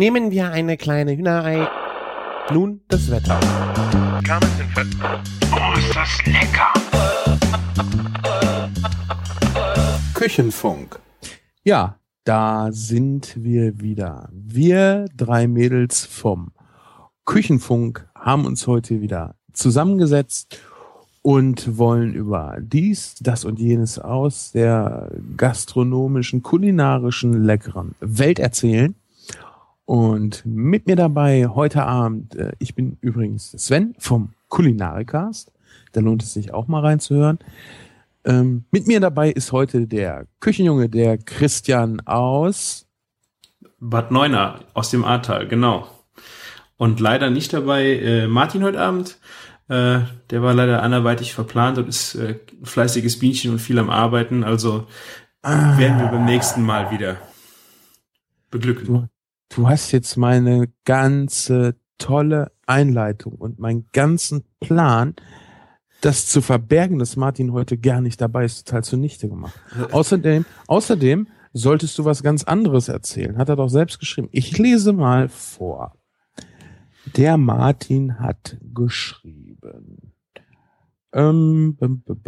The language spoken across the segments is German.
Nehmen wir eine kleine Hühnerei. Nun das Wetter. Oh, ist das lecker! Küchenfunk. Ja, da sind wir wieder. Wir drei Mädels vom Küchenfunk haben uns heute wieder zusammengesetzt und wollen über dies, das und jenes aus der gastronomischen, kulinarischen, leckeren Welt erzählen. Und mit mir dabei heute Abend, äh, ich bin übrigens Sven vom Kulinarikast. Da lohnt es sich auch mal reinzuhören. Ähm, mit mir dabei ist heute der Küchenjunge, der Christian aus Bad Neuenahr aus dem Ahrtal, genau. Und leider nicht dabei äh, Martin heute Abend. Äh, der war leider anderweitig verplant und ist äh, ein fleißiges Bienchen und viel am Arbeiten. Also Ah. werden wir beim nächsten Mal wieder beglücken. Du, hast jetzt meine ganze tolle Einleitung und meinen ganzen Plan, das zu verbergen, dass Martin heute gar nicht dabei ist, total zunichte gemacht. Außerdem, außerdem solltest du was ganz anderes erzählen. Hat er doch selbst geschrieben. Ich lese mal vor. Der Martin hat geschrieben. Ähm, bum, bum,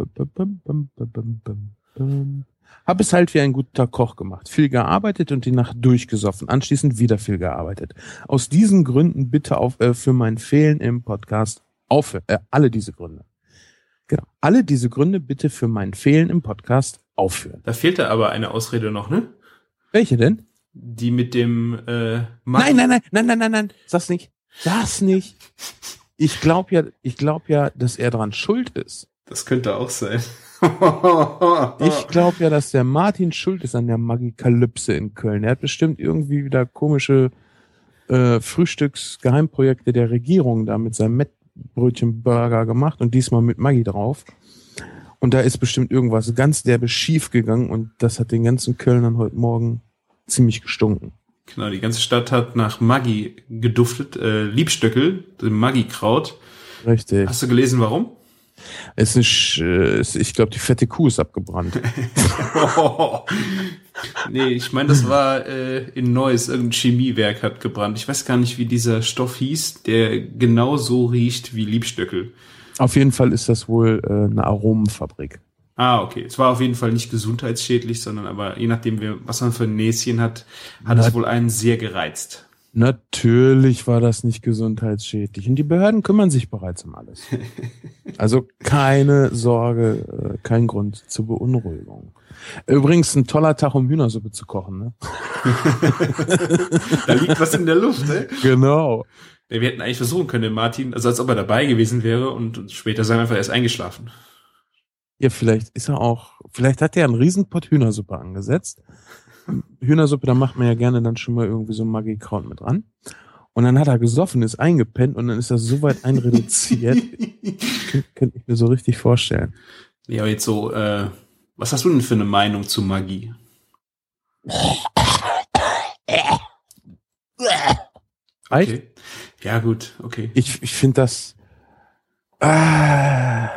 bum, bum, bum, bum, bum, bum, bum. Hab es halt wie ein guter Koch gemacht. Viel gearbeitet und die Nacht durchgesoffen. Anschließend wieder viel gearbeitet. Aus diesen Gründen bitte auf, äh, für mein Fehlen im Podcast aufhören. Äh, alle diese Gründe. Genau. Alle diese Gründe bitte für mein Fehlen im Podcast aufführen. Da fehlte aber eine Ausrede noch, ne? Welche denn? Die mit dem äh, Nein, nein, nein, nein, nein, nein, nein. Sag's nicht. Sag's nicht. Ich glaube ja, ich glaube ja, dass er dran schuld ist. Das könnte auch sein. Ich glaube ja, dass der Martin schuld ist an der Magikalypse in Köln. Er hat bestimmt irgendwie wieder komische äh, Frühstücksgeheimprojekte der Regierung da mit seinem Mettbrötchenburger gemacht und diesmal mit Maggi drauf. Und da ist bestimmt irgendwas ganz derbe schief gegangen und das hat den ganzen Kölnern heute Morgen ziemlich gestunken. Genau, die ganze Stadt hat nach Maggi geduftet. Äh, Liebstöckel, dem Maggi-Kraut. Richtig. Hast du gelesen, warum? Es ist, äh, ich glaube, die fette Kuh ist abgebrannt. nee, ich meine, das war äh, in Neuss, irgendein Chemiewerk hat gebrannt. Ich weiß gar nicht, wie dieser Stoff hieß, der genau so riecht wie Liebstöckel. Auf jeden Fall ist das wohl äh, eine Aromenfabrik. Ah, okay. Es war auf jeden Fall nicht gesundheitsschädlich, sondern aber je nachdem, was man für ein Näschen hat, hat Na- es wohl einen sehr gereizt. Natürlich war das nicht gesundheitsschädlich. Und die Behörden kümmern sich bereits um alles. Also keine Sorge, äh, kein Grund zur Beunruhigung. Übrigens ein toller Tag, um Hühnersuppe zu kochen. Ne? Da liegt was in der Luft, ne? Genau. Ja, Wir hätten eigentlich versuchen können, den Martin, also als ob er dabei gewesen wäre und, und später sei er einfach erst eingeschlafen. Ja, vielleicht ist er auch, vielleicht hat er einen Riesenpott Hühnersuppe angesetzt. Hühnersuppe, da macht man ja gerne dann schon mal irgendwie so Maggi-Kraut mit dran. Und dann hat er gesoffen, ist eingepennt und dann ist das so weit einreduziert. Kön- Könnte ich mir so richtig vorstellen. Ja, aber jetzt so, äh, was hast du denn für eine Meinung zu Magie? Echt? Okay. Ja, gut, okay. Ich, ich finde das. Ah.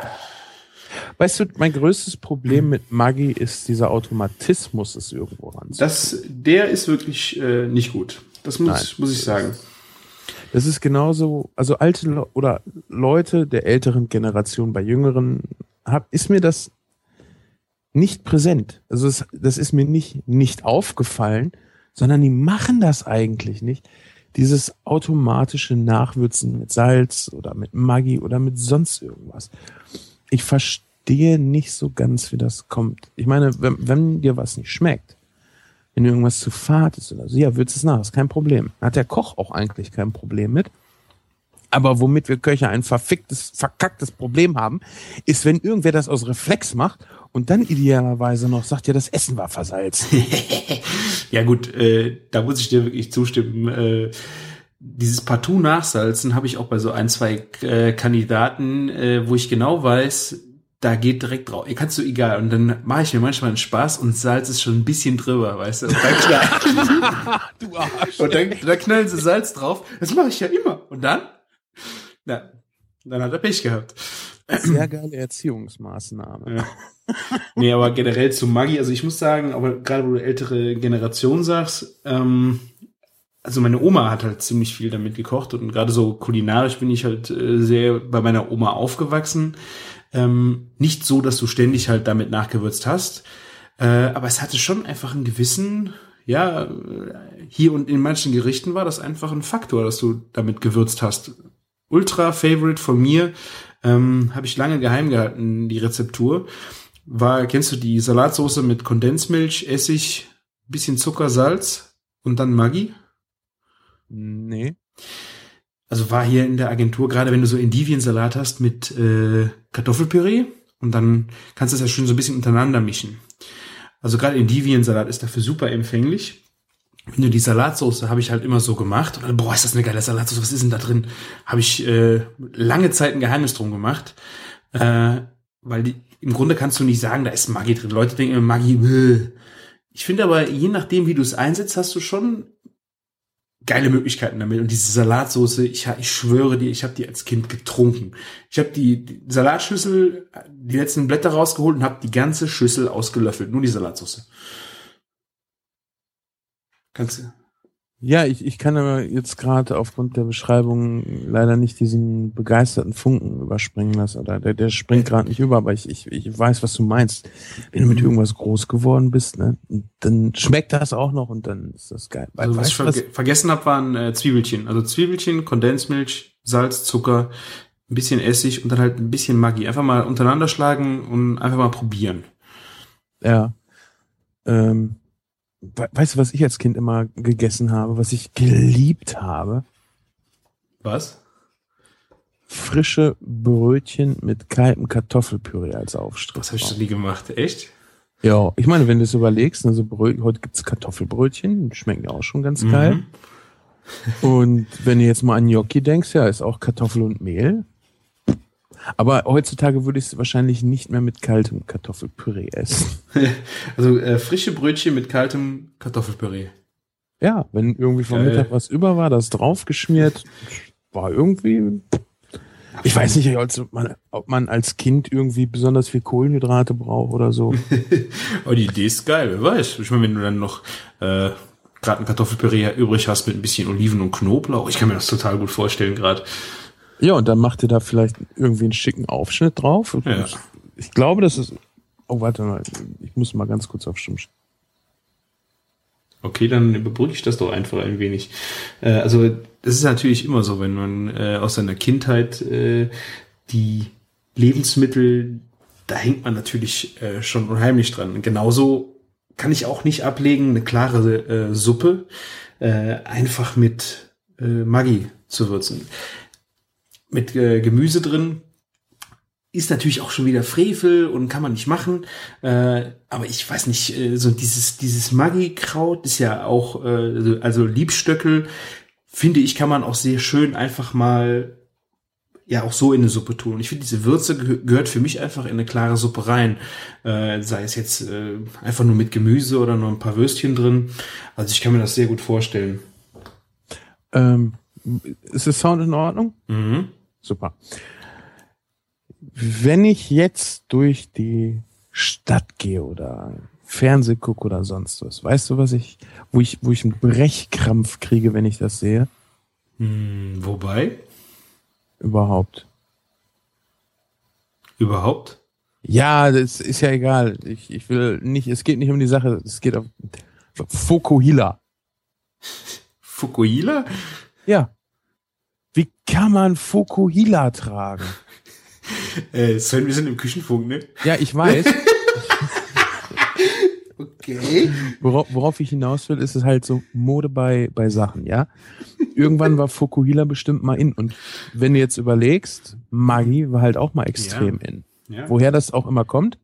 Weißt du, mein größtes Problem mit Maggi ist dieser Automatismus, es irgendwo ran. Das, der ist wirklich äh, nicht gut. Das muss, Nein. muss ich sagen. Das ist genauso, also alte Le oder Leute der älteren Generation, bei jüngeren, hab, ist mir das nicht präsent. Also es, das ist mir nicht, nicht aufgefallen, sondern die machen das eigentlich nicht. Dieses automatische Nachwürzen mit Salz oder mit Maggi oder mit sonst irgendwas. Ich verstehe nicht so ganz, wie das kommt. Ich meine, wenn, wenn dir was nicht schmeckt, wenn irgendwas zu fad ist oder so, ja, würzt es nach, ist kein Problem. Hat der Koch auch eigentlich kein Problem mit. Aber womit wir Köche ein verficktes, verkacktes Problem haben, ist, wenn irgendwer das aus Reflex macht und dann idealerweise noch sagt, ja, das Essen war versalzen. Ja gut, äh, da muss ich dir wirklich zustimmen. Äh, dieses Partout nachsalzen habe ich auch bei so ein, zwei äh, Kandidaten, äh, wo ich genau weiß, da geht direkt drauf. Ihr kannst du egal. Und dann mache ich mir manchmal einen Spaß und Salz ist schon ein bisschen drüber, weißt du? Und dann, knall, du Arsch. und dann, dann knallen sie Salz drauf. Das mache ich ja immer. Und dann? Na, dann hat er Pech gehabt. Sehr geile Erziehungsmaßnahme. Ja. Nee, aber generell zu Maggi, also ich muss sagen, aber gerade wo du ältere Generation sagst, ähm, also meine Oma hat halt ziemlich viel damit gekocht und gerade so kulinarisch bin ich halt äh, sehr bei meiner Oma aufgewachsen. Ähm, nicht so, dass du ständig halt damit nachgewürzt hast, äh, aber es hatte schon einfach einen gewissen, ja, hier und in manchen Gerichten war das einfach ein Faktor, dass du damit gewürzt hast. Ultra Favorite von mir, ähm, habe ich lange geheim gehalten, die Rezeptur. War, kennst du die Salatsauce mit Kondensmilch, Essig, bisschen Zucker, Salz und dann Maggi? Nee. Also war hier in der Agentur, gerade wenn du so Endiviensalat hast mit äh, Kartoffelpüree und dann kannst du das ja schön so ein bisschen untereinander mischen. Also gerade Endiviensalat ist dafür super empfänglich. Wenn du die Salatsauce habe ich halt immer so gemacht und boah, ist das eine geile Salatsauce, was ist denn da drin? Habe ich äh, lange Zeit ein Geheimnis drum gemacht, äh, weil die, im Grunde kannst du nicht sagen, da ist Maggi drin. Leute denken immer Maggi, bäh. ich finde aber, je nachdem, wie du es einsetzt, hast du schon geile Möglichkeiten damit. Und diese Salatsauce, ich, ich schwöre dir, ich habe die als Kind getrunken. Ich habe die, die Salatschüssel, die letzten Blätter rausgeholt und habe die ganze Schüssel ausgelöffelt. Nur die Salatsauce. Kannst du? Ja, ich, ich kann aber jetzt gerade aufgrund der Beschreibung leider nicht diesen begeisterten Funken überspringen lassen. Oder der, der springt gerade nicht über, aber ich, ich, ich weiß, was du meinst. Wenn du mit irgendwas groß geworden bist, ne, dann schmeckt das auch noch und dann ist das geil. Also, was ich ver was? vergessen habe, waren äh, Zwiebelchen. Also Zwiebelchen, Kondensmilch, Salz, Zucker, ein bisschen Essig und dann halt ein bisschen Maggi. Einfach mal untereinander schlagen und einfach mal probieren. Ja. Ähm weißt du, was ich als Kind immer gegessen habe, was ich geliebt habe? Was? Frische Brötchen mit kaltem Kartoffelpüree als Aufstrich. Das habe ich noch nie gemacht, echt? Ja, ich meine, wenn du es überlegst, also Brötchen, heute gibt's Kartoffelbrötchen, die schmecken auch schon ganz mhm. geil. Und wenn du jetzt mal an Gnocchi denkst, ja, ist auch Kartoffel und Mehl. Aber heutzutage würde ich es wahrscheinlich nicht mehr mit kaltem Kartoffelpüree essen. also äh, frische Brötchen mit kaltem Kartoffelpüree. Ja, wenn irgendwie vom Geil. Mittag was über war, das draufgeschmiert, war irgendwie. Ich weiß nicht, ob man, ob man als Kind irgendwie besonders viel Kohlenhydrate braucht oder so. Aber die Idee ist geil, wer weiß. Ich meine, wenn du dann noch äh, gerade ein Kartoffelpüree übrig hast mit ein bisschen Oliven und Knoblauch, ich kann mir das total gut vorstellen gerade. Ja, und dann macht ihr da vielleicht irgendwie einen schicken Aufschnitt drauf. Ja. Ich, ich glaube, das ist. Oh, warte mal, ich muss mal ganz kurz auf Stimm. Okay, dann überbrücke ich das doch einfach ein wenig. Äh, also, das ist natürlich immer so, wenn man äh, aus seiner Kindheit äh, die Lebensmittel, da hängt man natürlich äh, schon unheimlich dran. genauso kann ich auch nicht ablegen, eine klare äh, Suppe äh, einfach mit Maggi zu würzen mit äh, Gemüse drin. Ist natürlich auch schon wieder Frevel und kann man nicht machen. Äh, aber ich weiß nicht, äh, so dieses, dieses Maggi-Kraut ist ja auch, äh, also Liebstöckel, finde ich, kann man auch sehr schön einfach mal ja auch so in eine Suppe tun. Und ich finde, diese Würze geh gehört für mich einfach in eine klare Suppe rein. Äh, sei es jetzt äh, einfach nur mit Gemüse oder nur ein paar Würstchen drin. Also ich kann mir das sehr gut vorstellen. Ähm, ist das Sound in Ordnung? Mhm. Super. Wenn ich jetzt durch die Stadt gehe oder Fernseh gucke oder sonst was, weißt du, was ich, wo ich, wo ich einen Brechkrampf kriege, wenn ich das sehe? Hm, wobei? Überhaupt. Überhaupt? Ja, das ist ja egal. Ich, ich will nicht, es geht nicht um die Sache, es geht auf Fukuhila. Fukuhila? Ja. Wie kann man Fukuhila tragen? Äh, Sven, wir sind im Küchenfunk, ne? Ja, ich weiß. okay. Worauf, worauf ich hinaus will, ist es halt so Mode bei, bei Sachen, ja? Irgendwann war Fukuhila bestimmt mal in. Und wenn du jetzt überlegst, Maggi war halt auch mal extrem ja. in. Ja. Woher das auch immer kommt.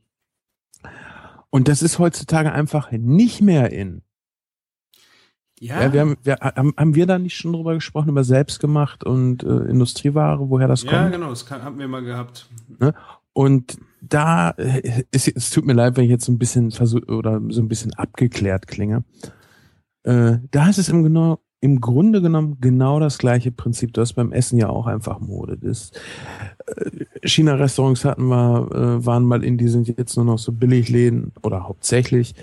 Und das ist heutzutage einfach nicht mehr in. Ja. ja wir haben, wir, haben, haben wir da nicht schon drüber gesprochen, über selbstgemacht und äh, Industrieware, woher das kommt? Ja, genau, das kann, haben wir mal gehabt. Ne? Und da äh, ist, es tut mir leid, wenn ich jetzt so ein bisschen versuch, oder so ein bisschen abgeklärt klinge. Äh, da ist es im genau im Grunde genommen genau das gleiche Prinzip. Du hast beim Essen ja auch einfach Mode. Das äh, China-Restaurants hatten wir, äh, waren mal in, die sind jetzt nur noch so Billigläden oder hauptsächlich.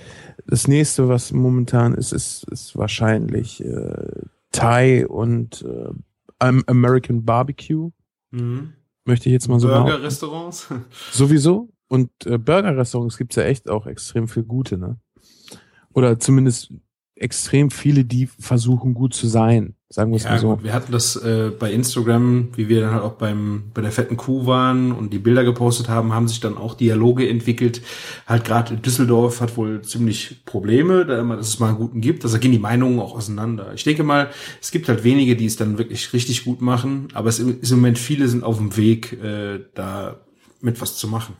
Das nächste, was momentan ist, ist, ist wahrscheinlich äh, Thai und äh, American Barbecue. Mhm. Möchte ich jetzt mal so Burger-Restaurants? Sowieso. Und äh, Burger-Restaurants gibt's ja echt auch extrem viel gute, ne? Oder zumindest extrem viele, die versuchen gut zu sein. Sagen wir es ja, mal so. Gut, wir hatten das äh, bei Instagram, wie wir dann halt auch beim bei der fetten Kuh waren und die Bilder gepostet haben, haben sich dann auch Dialoge entwickelt. Halt gerade Düsseldorf hat wohl ziemlich Probleme, da immer, dass es mal einen guten gibt. Also da gehen die Meinungen auch auseinander. Ich denke mal, es gibt halt wenige, die es dann wirklich richtig gut machen, aber es ist im Moment viele sind auf dem Weg, äh, da mit was zu machen.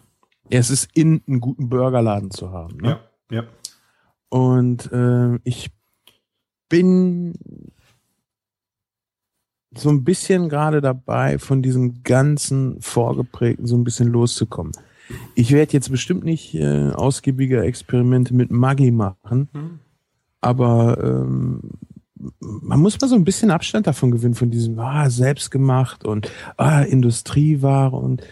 Ja, es ist in einen guten Burgerladen zu haben. Ne? Ja, ja. Und äh, ich bin so ein bisschen gerade dabei, von diesem ganzen Vorgeprägten so ein bisschen loszukommen. Ich werde jetzt bestimmt nicht äh, ausgiebige Experimente mit Maggi machen, mhm. aber ähm, man muss mal so ein bisschen Abstand davon gewinnen, von diesem ah, selbstgemacht und ah, Industrieware und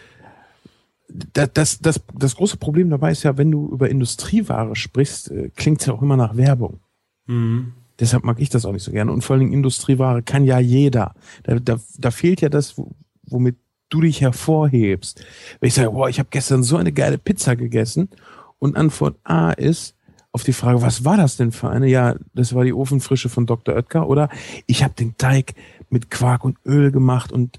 das, das, das, das große Problem dabei ist ja, wenn du über Industrieware sprichst, äh, klingt es ja auch immer nach Werbung. Mhm. Deshalb mag ich das auch nicht so gerne. Und vor allen Dingen Industrieware kann ja jeder. Da, da, da fehlt ja das, womit du dich hervorhebst. Wenn ich sage, boah, ich habe gestern so eine geile Pizza gegessen und Antwort A ist auf die Frage, was war das denn für eine? Ja, das war die Ofenfrische von Dr. Oetker oder ich habe den Teig mit Quark und Öl gemacht und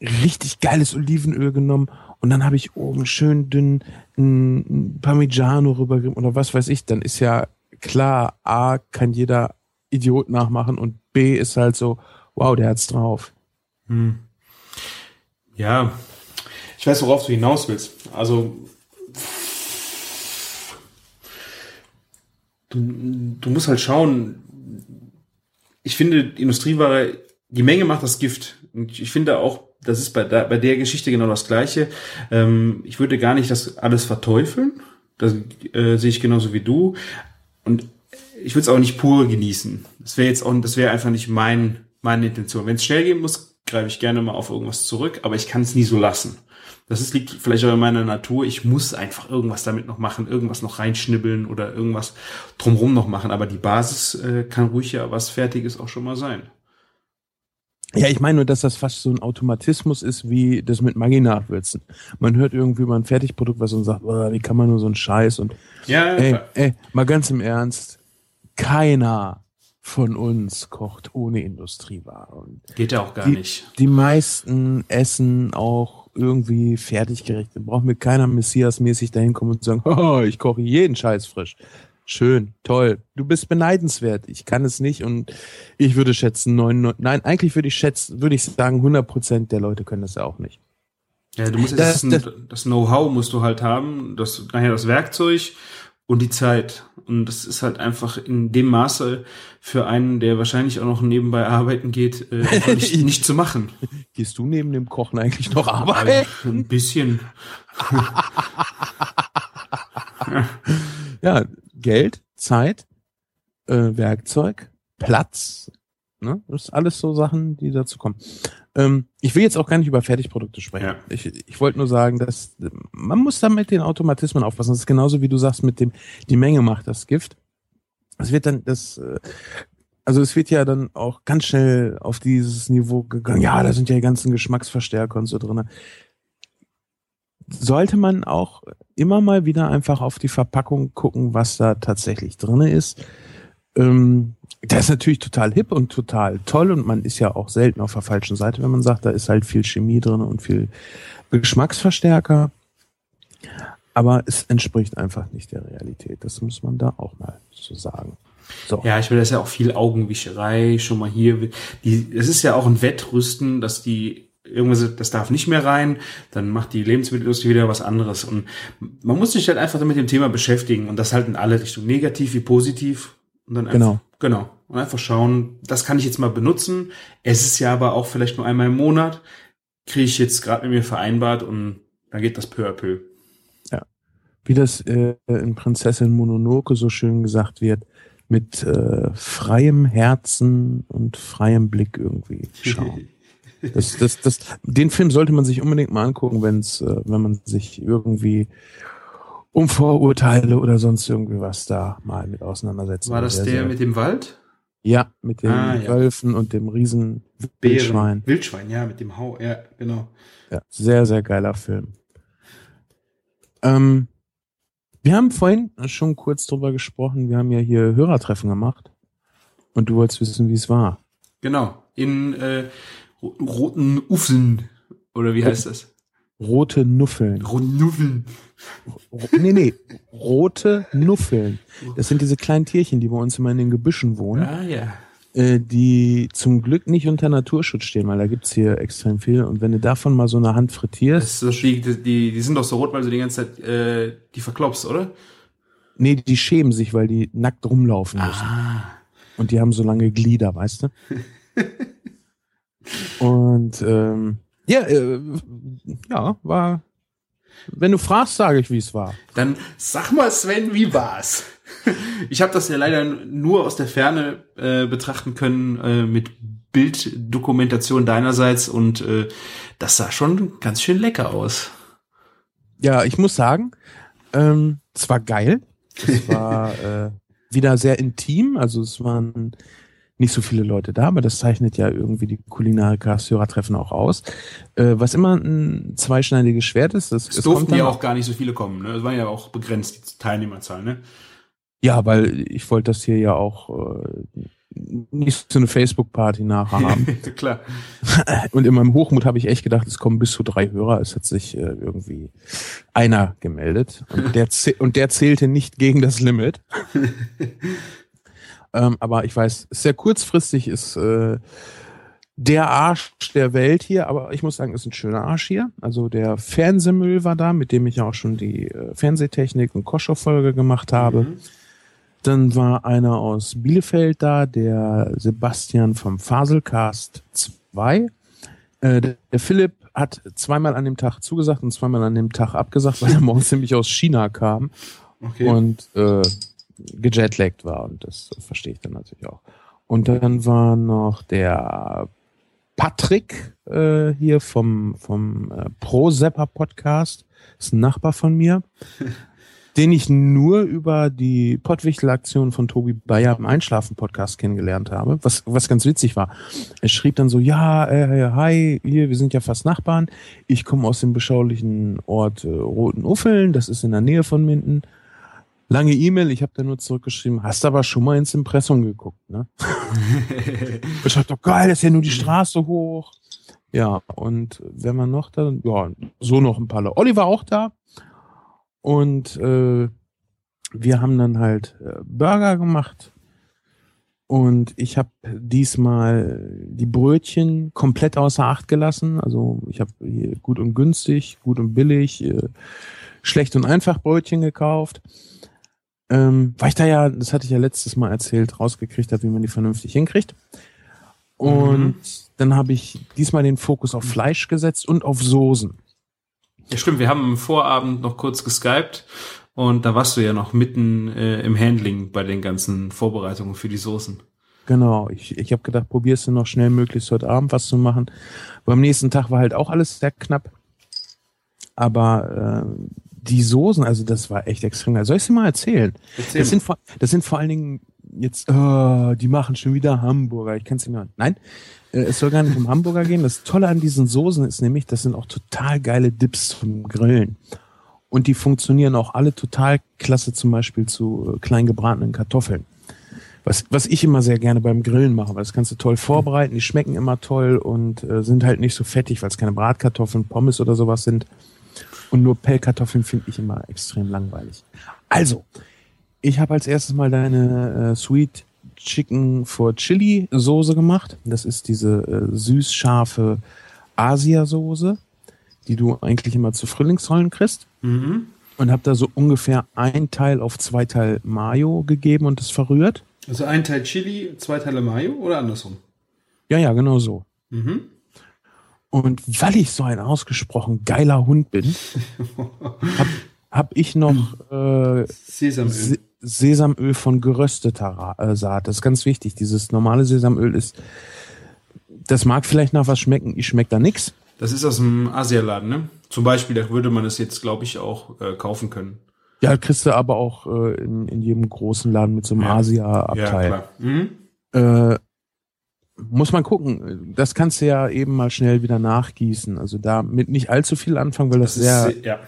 richtig geiles Olivenöl genommen und dann habe ich oben schön dünn ein Parmigiano rübergegeben oder was weiß ich, dann ist ja klar, A kann jeder Idiot nachmachen und B ist halt so, wow, der hat's drauf. Hm. Ja, ich weiß, worauf du hinaus willst. Also du, du musst halt schauen. Ich finde, Industrieware, die Menge macht das Gift. Und ich finde auch, das ist bei der, bei der Geschichte genau das Gleiche. Ähm, ich würde gar nicht das alles verteufeln. Das äh, sehe ich genauso wie du. Und ich würde es auch nicht pur genießen. Das wäre jetzt auch, das wäre einfach nicht mein, meine Intention. Wenn es schnell gehen muss, greife ich gerne mal auf irgendwas zurück, aber ich kann es nie so lassen. Das ist, liegt vielleicht auch in meiner Natur. Ich muss einfach irgendwas damit noch machen, irgendwas noch reinschnibbeln oder irgendwas drumrum noch machen. Aber die Basis äh, kann ruhig ja was Fertiges auch schon mal sein. Ja, ich meine nur, dass das fast so ein Automatismus ist, wie das mit Maggi nachwürzen. Man hört irgendwie mal ein Fertigprodukt was und sagt, oh, wie kann man nur so einen Scheiß und ja, ey, ey, mal ganz im Ernst, keiner von uns kocht ohne Industrieware. Und Geht ja auch gar die, nicht. Die meisten essen auch irgendwie fertiggerecht. Da braucht mir keiner Messias-mäßig dahin kommen und sagen, oh, ich koche jeden Scheiß frisch. Schön, toll. Du bist beneidenswert. Ich kann es nicht und ich würde schätzen, neun, nein, eigentlich würde ich schätzen, würde ich sagen, 100 Prozent der Leute können das ja auch nicht. Ja, du musst das, das, das Know-how musst du halt haben, das nachher das Werkzeug und die Zeit. Und das ist halt einfach in dem Maße für einen, der wahrscheinlich auch noch nebenbei arbeiten geht, äh, nicht, nicht zu machen. Gehst du neben dem Kochen eigentlich noch arbeiten? Ein bisschen. ja, Geld, Zeit, äh, Werkzeug, Platz. Ne? Das ist alles so Sachen, die dazu kommen. Ähm, ich will jetzt auch gar nicht über Fertigprodukte sprechen. Ja. Ich, ich wollte nur sagen, dass man muss da mit den Automatismen aufpassen. Das ist genauso wie du sagst, mit dem, die Menge macht das Gift. Es wird dann das, äh, also es wird ja dann auch ganz schnell auf dieses Niveau gegangen. Ja, da sind ja die ganzen Geschmacksverstärker und so drinne sollte man auch immer mal wieder einfach auf die Verpackung gucken, was da tatsächlich drinne ist. Ähm, das ist natürlich total hip und total toll und man ist ja auch selten auf der falschen Seite, wenn man sagt, da ist halt viel Chemie drin und viel Geschmacksverstärker. Aber es entspricht einfach nicht der Realität. Das muss man da auch mal so sagen. So. Ja, ich will das ja auch viel Augenwischerei schon mal hier. Es ist ja auch ein Wettrüsten, dass die irgendwas, das darf nicht mehr rein, dann macht die Lebensmittelindustrie wieder was anderes. Und man muss sich halt einfach mit dem Thema beschäftigen und das halt in alle Richtungen, negativ wie positiv. Und dann einfach, genau. genau. Und einfach schauen, das kann ich jetzt mal benutzen. Es ist ja aber auch vielleicht nur einmal im Monat, kriege ich jetzt gerade mit mir vereinbart und dann geht das peu à peu. Ja. Wie das äh, in Prinzessin Mononoke so schön gesagt wird, mit äh, freiem Herzen und freiem Blick irgendwie schauen. Das, das, das, den Film sollte man sich unbedingt mal angucken, wenn's, äh, wenn man sich irgendwie um Vorurteile oder sonst irgendwie was da mal mit auseinandersetzen War das der mit dem Wald? Ja, mit den Ah, ja. Wölfen und dem riesen Wildschwein. Wildschwein, ja, mit dem Hau, ja, genau. Ja, sehr, sehr geiler Film. Ähm, wir haben vorhin schon kurz drüber gesprochen. Wir haben ja hier Hörertreffen gemacht. Und du wolltest wissen, wie es war. Genau. In äh, roten Uffeln. Oder wie heißt das? Rote Nuffeln. Roten Nuffeln. Nee, nee. Rote Nuffeln. Das sind diese kleinen Tierchen, die bei uns immer in den Gebüschen wohnen. Ah, ja. äh, die zum Glück nicht unter Naturschutz stehen, weil da gibt's hier extrem viel. Und wenn du davon mal so eine Hand frittierst, Das ist so, die, die, die sind doch so rot, weil du die ganze Zeit äh, die verklopst, oder? nee, die schämen sich, weil die nackt rumlaufen müssen. Ah. Und die haben so lange Glieder, weißt du? Und ähm, ja, äh, ja, war. Wenn du fragst, sage ich, wie es war. Dann sag mal, Sven, wie war's? Ich habe das ja leider nur aus der Ferne äh, betrachten können äh, mit Bilddokumentation deinerseits und äh, das sah schon ganz schön lecker aus. Ja, ich muss sagen, ähm, es war geil. Es war äh, wieder sehr intim. Also es waren nicht so viele Leute da, aber das zeichnet ja irgendwie die Kulinariker-Hörertreffen auch aus. Äh, was immer ein zweischneidiges Schwert ist. Das, Es durften ja auch gar nicht so viele kommen. Ne? Es war ja auch begrenzt, die Teilnehmerzahl. Ne? Ja, weil ich wollte das hier ja auch äh, nicht so eine Facebook-Party nachher haben. Klar. Und in meinem Hochmut habe ich echt gedacht, es kommen bis zu drei Hörer. Es hat sich äh, irgendwie einer gemeldet und der, und der zählte nicht gegen das Limit. ähm, aber ich weiß, sehr kurzfristig ist äh, der Arsch der Welt hier, aber ich muss sagen, ist ein schöner Arsch hier. Also der Fernsehmüll war da, mit dem ich ja auch schon die äh, Fernsehtechnik und Koschow-Folge gemacht habe. Mhm. Dann war einer aus Bielefeld da, der Sebastian vom Faselcast 2. Äh, der, der Philipp hat zweimal an dem Tag zugesagt und zweimal an dem Tag abgesagt, weil er morgens nämlich aus China kam Okay. und äh, gejetlaggt war. Und das verstehe ich dann natürlich auch. Und dann war noch der Patrick äh, hier vom, vom äh, Pro-Sepper Podcast. Ist ein Nachbar von mir. den ich nur über die Pottwichtel-Aktion von Tobi Bayer im Einschlafen-Podcast kennengelernt habe, was, was ganz witzig war. Er schrieb dann so, ja, äh, hi, hier, wir sind ja fast Nachbarn. Ich komme aus dem beschaulichen Ort äh, Roten Uffeln, das ist in der Nähe von Minden. Lange E-Mail, ich habe da nur zurückgeschrieben, hast aber schon mal ins Impressum geguckt, ne? Ich dachte, doch geil, das ist ja nur die Straße hoch. Ja, und wenn man noch da, ja, so noch ein paar Leute. Olli war auch da. Und äh, wir haben dann halt äh, Burger gemacht. Und ich habe diesmal die Brötchen komplett außer Acht gelassen. Also ich habe hier gut und günstig, gut und billig, äh, schlecht und einfach Brötchen gekauft. Ähm, weil ich da ja, das hatte ich ja letztes Mal erzählt, rausgekriegt habe, wie man die vernünftig hinkriegt. Und Mhm. dann habe ich diesmal den Fokus auf Fleisch gesetzt und auf Soßen. Ja, stimmt. Wir haben am Vorabend noch kurz geskypt und da warst du ja noch mitten äh, im Handling bei den ganzen Vorbereitungen für die Soßen. Genau, ich, ich habe gedacht, probierst du noch schnell möglichst heute Abend was zu machen. Beim nächsten Tag war halt auch alles sehr knapp. Aber äh, die Soßen, also das war echt extrem geil. Soll ich dir mal erzählen? Erzähl Das sind, vor, das sind vor allen Dingen jetzt, oh, die machen schon wieder Hamburger. Ich kann es nicht mehr. Nein, äh, es soll gar nicht um Hamburger gehen. Das Tolle an diesen Soßen ist nämlich, das sind auch total geile Dips zum Grillen. Und die funktionieren auch alle total klasse, zum Beispiel zu äh, klein gebratenen Kartoffeln. Was, was ich immer sehr gerne beim Grillen mache, weil das kannst du toll vorbereiten, die schmecken immer toll und äh, sind halt nicht so fettig, weil es keine Bratkartoffeln, Pommes oder sowas sind. Und nur Pellkartoffeln finde ich immer extrem langweilig. Also, ich habe als erstes mal deine äh, Sweet Chicken for Chili Soße gemacht. Das ist diese äh, süß-scharfe Asia-Soße, die du eigentlich immer zu Frühlingsrollen kriegst. Mhm. Und habe da so ungefähr ein Teil auf zwei Teil Mayo gegeben und das verrührt. Also ein Teil Chili, zwei Teile Mayo oder andersrum? Ja, ja, genau so. Mhm. Und weil ich so ein ausgesprochen geiler Hund bin, hab, hab ich noch äh, Sesamöl. Se Sesamöl von gerösteter äh, Saat. Das ist ganz wichtig. Dieses normale Sesamöl ist, das mag vielleicht nach was schmecken. Ich schmeck da nix. Das ist aus dem Asialaden, ne? Zum Beispiel, da würde man es jetzt, glaube ich, auch äh, kaufen können. Ja, kriegst du aber auch äh, in, in jedem großen Laden mit so einem Ja. Ja, Asia-Abteil. klar. Mhm. Äh, muss man gucken. Das kannst du ja eben mal schnell wieder nachgießen. Also da mit nicht allzu viel anfangen, weil das, Das sehr, ist, ja,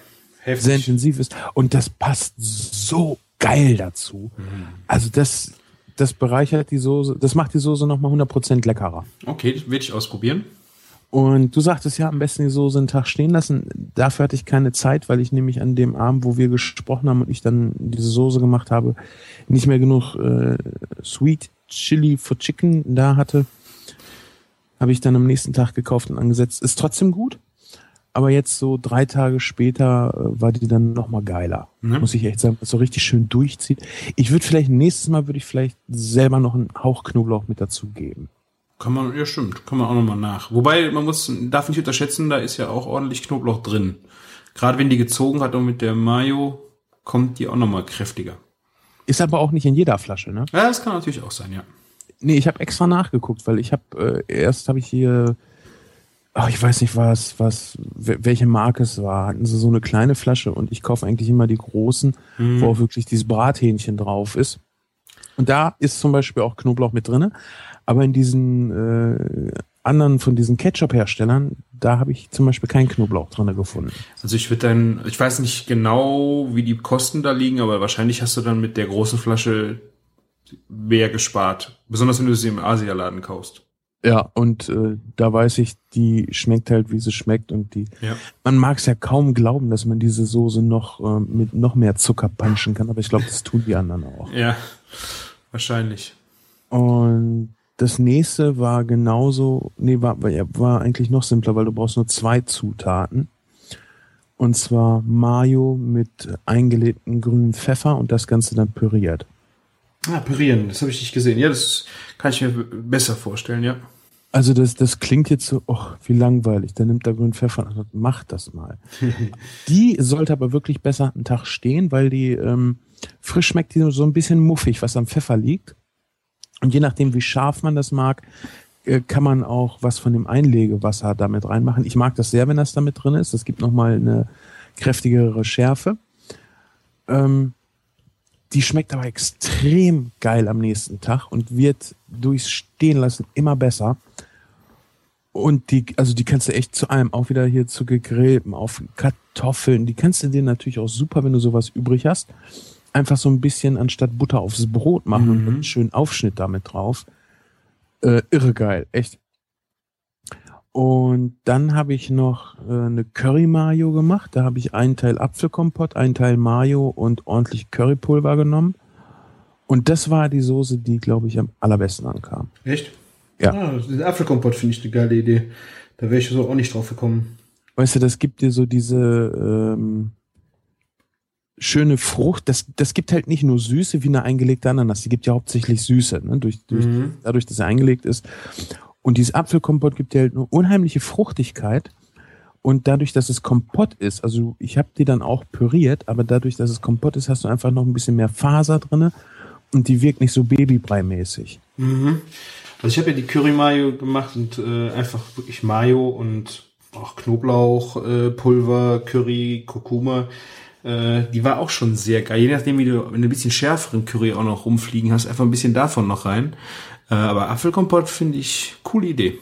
sehr intensiv ist. Und das passt so geil dazu. Also das, das bereichert die Soße, das macht die Soße nochmal 100% leckerer. Okay, das werde ich ausprobieren. Und du sagtest ja, am besten die Soße einen Tag stehen lassen. Dafür hatte ich keine Zeit, weil ich nämlich an dem Abend, wo wir gesprochen haben und ich dann diese Soße gemacht habe, nicht mehr genug äh, Sweet Chili for Chicken da hatte. Habe ich dann am nächsten Tag gekauft und angesetzt. Ist trotzdem gut, aber jetzt so drei Tage später äh, war die dann nochmal geiler. Mhm. Muss ich echt sagen, so richtig schön durchzieht. Ich würde vielleicht nächstes Mal würde ich vielleicht selber noch einen Hauch Knoblauch mit dazugeben. Kann man, ja stimmt, kann man auch nochmal nach. Wobei, man muss, darf nicht unterschätzen, da ist ja auch ordentlich Knoblauch drin. Gerade wenn die gezogen hat und mit der Mayo, kommt die auch nochmal kräftiger. Ist aber auch nicht in jeder Flasche, ne? Ja, das kann natürlich auch sein, ja. Nee, ich habe extra nachgeguckt, weil ich habe äh, erst habe ich hier, ach, ich weiß nicht was, was, wel- welche Marke es war. Hatten sie so eine kleine Flasche und ich kaufe eigentlich immer die großen, Mhm. wo auch wirklich dieses Brathähnchen drauf ist. Und da ist zum Beispiel auch Knoblauch mit drinne, aber in diesen äh, anderen von diesen Ketchup-Herstellern, da habe ich zum Beispiel keinen Knoblauch drinne gefunden. Also ich würde dann, ich weiß nicht genau, wie die Kosten da liegen, aber wahrscheinlich hast du dann mit der großen Flasche mehr gespart. Besonders wenn du sie im Asialaden kaufst. Ja, und äh, da weiß ich, die schmeckt halt, wie sie schmeckt und die Ja. Man mag es ja kaum glauben, dass man diese Soße noch äh, mit noch mehr Zucker punchen kann, aber ich glaube, das tun die anderen auch. Ja, wahrscheinlich. Und das nächste war genauso, nee, war, war, eigentlich noch simpler, weil du brauchst nur zwei Zutaten. Und zwar Mayo mit eingelegten grünen Pfeffer und das Ganze dann püriert. Ah, pürieren, das habe ich nicht gesehen. Ja, das kann ich mir besser vorstellen, ja. Also das, das klingt jetzt so, och, wie langweilig. Da nimmt er grünen Pfeffer und sagt, mach das mal. die sollte aber wirklich besser einen Tag stehen, weil die ähm, frisch schmeckt die so ein bisschen muffig, was am Pfeffer liegt. Und je nachdem, wie scharf man das mag, äh, kann man auch was von dem Einlegewasser damit reinmachen. Ich mag das sehr, wenn das damit drin ist. Das gibt nochmal eine kräftigere Schärfe. Ähm, die schmeckt aber extrem geil am nächsten Tag und wird durchs Stehen lassen immer besser. Und die, also die kannst du echt zu allem, auch wieder hier zu gegrillten, auf Kartoffeln, die kannst du dir natürlich auch super, wenn du sowas übrig hast, einfach so ein bisschen anstatt Butter aufs Brot machen und einen schönen Aufschnitt damit drauf. Äh, irre geil, echt. Und dann habe ich noch äh, eine Curry Mayo gemacht. Da habe ich einen Teil Apfelkompott, einen Teil Mayo und ordentlich Currypulver genommen. Und das war die Soße, die, glaube ich, am allerbesten ankam. Echt? Ja. Ah, den Apfelkompott finde ich eine geile Idee. Da wäre ich so auch nicht drauf gekommen. Weißt du, das gibt dir so diese ähm, schöne Frucht. Das, das gibt halt nicht nur Süße wie eine eingelegte Ananas. Die gibt ja hauptsächlich Süße, ne? durch, durch, Mhm. dadurch, dass er eingelegt ist. Und dieses Apfelkompott gibt dir halt eine unheimliche Fruchtigkeit. Und dadurch, dass es Kompott ist, also ich habe die dann auch püriert, aber dadurch, dass es Kompott ist, hast du einfach noch ein bisschen mehr Faser drinne und die wirkt nicht so Babybrei-mäßig. Mhm. Also ich habe ja die Curry Mayo gemacht und äh, einfach wirklich Mayo und auch Knoblauch, äh, Pulver, Curry, Kurkuma. Äh, die war auch schon sehr geil. Je nachdem, wie du, wenn du ein bisschen schärferen Curry auch noch rumfliegen hast, einfach ein bisschen davon noch rein. Äh, aber Apfelkompott finde ich coole Idee.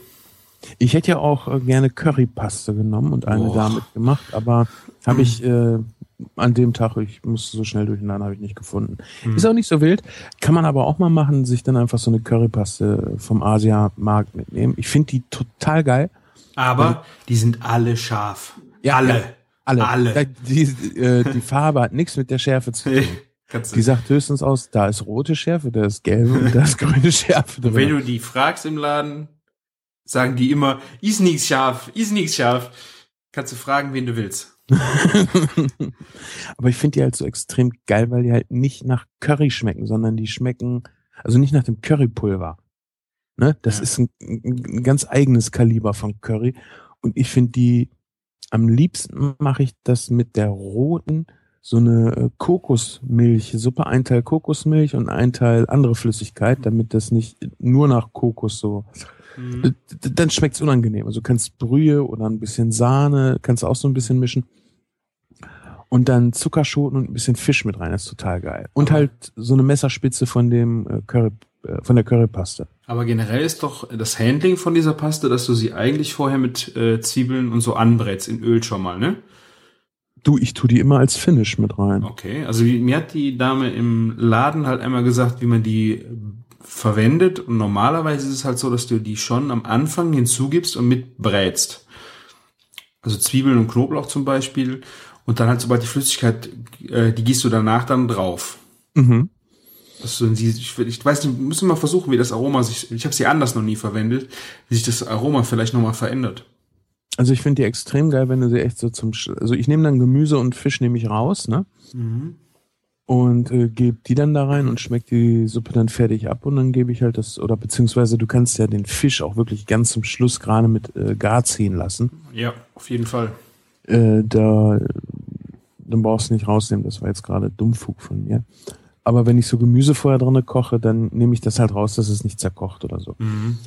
Ich hätte ja auch äh, gerne Currypaste genommen und eine Boah. damit gemacht, aber habe ich äh, an dem Tag, ich musste so schnell durcheinander, habe ich nicht gefunden. Ist auch nicht so wild, kann man aber auch mal machen, sich dann einfach so eine Currypaste vom Asia-Markt mitnehmen. Ich finde die total geil. Aber die sind alle scharf. Ja, alle. ja, Alle. Alle. Die, äh, die Farbe hat nichts mit der Schärfe zu tun. Kannst Die sagt höchstens aus, da ist rote Schärfe, da ist gelbe und da ist grüne Schärfe drin. Wenn du die fragst im Laden, sagen die immer, ist nichts scharf, ist nichts scharf. Kannst du fragen, wen du willst. Aber ich finde die halt so extrem geil, weil die halt nicht nach Curry schmecken, sondern die schmecken, also nicht nach dem Currypulver. Ne? Das Ja. ist ein, ein ganz eigenes Kaliber von Curry. Und ich finde die, am liebsten mache ich das mit der roten, so eine äh, Kokosmilchsuppe, ein Teil Kokosmilch und ein Teil andere Flüssigkeit, damit das nicht nur nach Kokos so d- dann schmeckt's unangenehm. Also du kannst Brühe oder ein bisschen Sahne, kannst auch so ein bisschen mischen. Und dann Zuckerschoten und ein bisschen Fisch mit rein, das ist total geil. Und halt so eine Messerspitze von dem äh, Curry, äh, von der Currypaste. Aber generell ist doch das Handling von dieser Paste, dass du sie eigentlich vorher mit äh, Zwiebeln und so anbrätst in Öl schon mal, ne? Du, ich tu die immer als Finish mit rein. Okay, also wie, mir hat die Dame im Laden halt einmal gesagt, wie man die verwendet. Und normalerweise ist es halt so, dass du die schon am Anfang hinzugibst und mitbrätst. Also Zwiebeln und Knoblauch zum Beispiel. Und dann halt, sobald die Flüssigkeit, äh, die gießt du danach dann drauf. Mhm. Das ist, ich, ich weiß nicht, müssen wir mal versuchen, wie das Aroma sich, ich habe sie anders noch nie verwendet, wie sich das Aroma vielleicht nochmal verändert. Also ich finde die extrem geil, wenn du sie echt so zum, Sch also ich nehme dann Gemüse und Fisch nehme ich raus, ne? Mhm. Und äh, gebe die dann da rein und schmeckt die Suppe dann fertig ab und dann gebe ich halt das, oder beziehungsweise du kannst ja den Fisch auch wirklich ganz zum Schluss gerade mit äh, Gar ziehen lassen. Ja, auf jeden Fall. Äh, da, dann brauchst du nicht rausnehmen, das war jetzt gerade Dummfug von mir. Aber wenn ich so Gemüse vorher drinne koche, dann nehme ich das halt raus, dass es nicht zerkocht oder so. Mhm.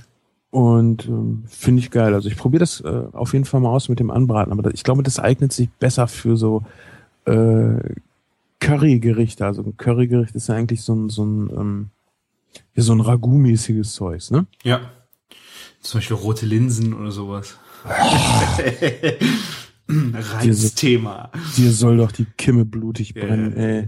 Und ähm, finde ich geil. Also ich probiere das äh, auf jeden Fall mal aus mit dem Anbraten. Aber das, ich glaube, das eignet sich besser für so äh, Currygerichte. Also ein Currygericht ist ja eigentlich so ein, so ein, ähm, ja, so ein Ragout-mäßiges Zeugs, ne? Ja. Zum Beispiel rote Linsen oder sowas. Reizthema. Dir soll doch die Kimme blutig brennen, ey.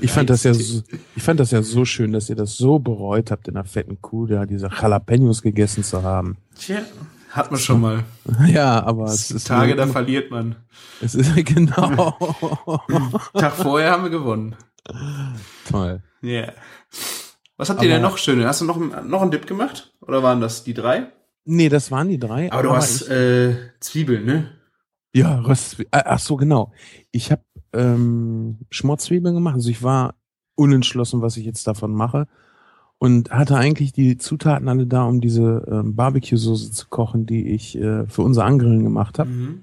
Ich fand das ja so, ich fand das ja so schön, dass ihr das so bereut habt, in einer fetten Kuh da diese Jalapenos gegessen zu haben. Tja, hat man schon mal. Ja, aber es ist Tage, da verliert man. Es ist genau. Tag vorher haben wir gewonnen. Toll. Ja. Yeah. Was habt ihr Aber- denn noch schöne? Hast du noch, noch einen Dip gemacht? Oder waren das die drei? Nee, das waren die drei. Aber du hast ich, äh, Zwiebeln, ne? ja Röst, äh, ach so genau. Ich habe ähm, Schmorzwiebeln gemacht. Also ich war unentschlossen, was ich jetzt davon mache und hatte eigentlich die Zutaten alle da, um diese ähm, Barbecue-Soße zu kochen, die ich äh, für unser Angrillen gemacht habe. Mhm.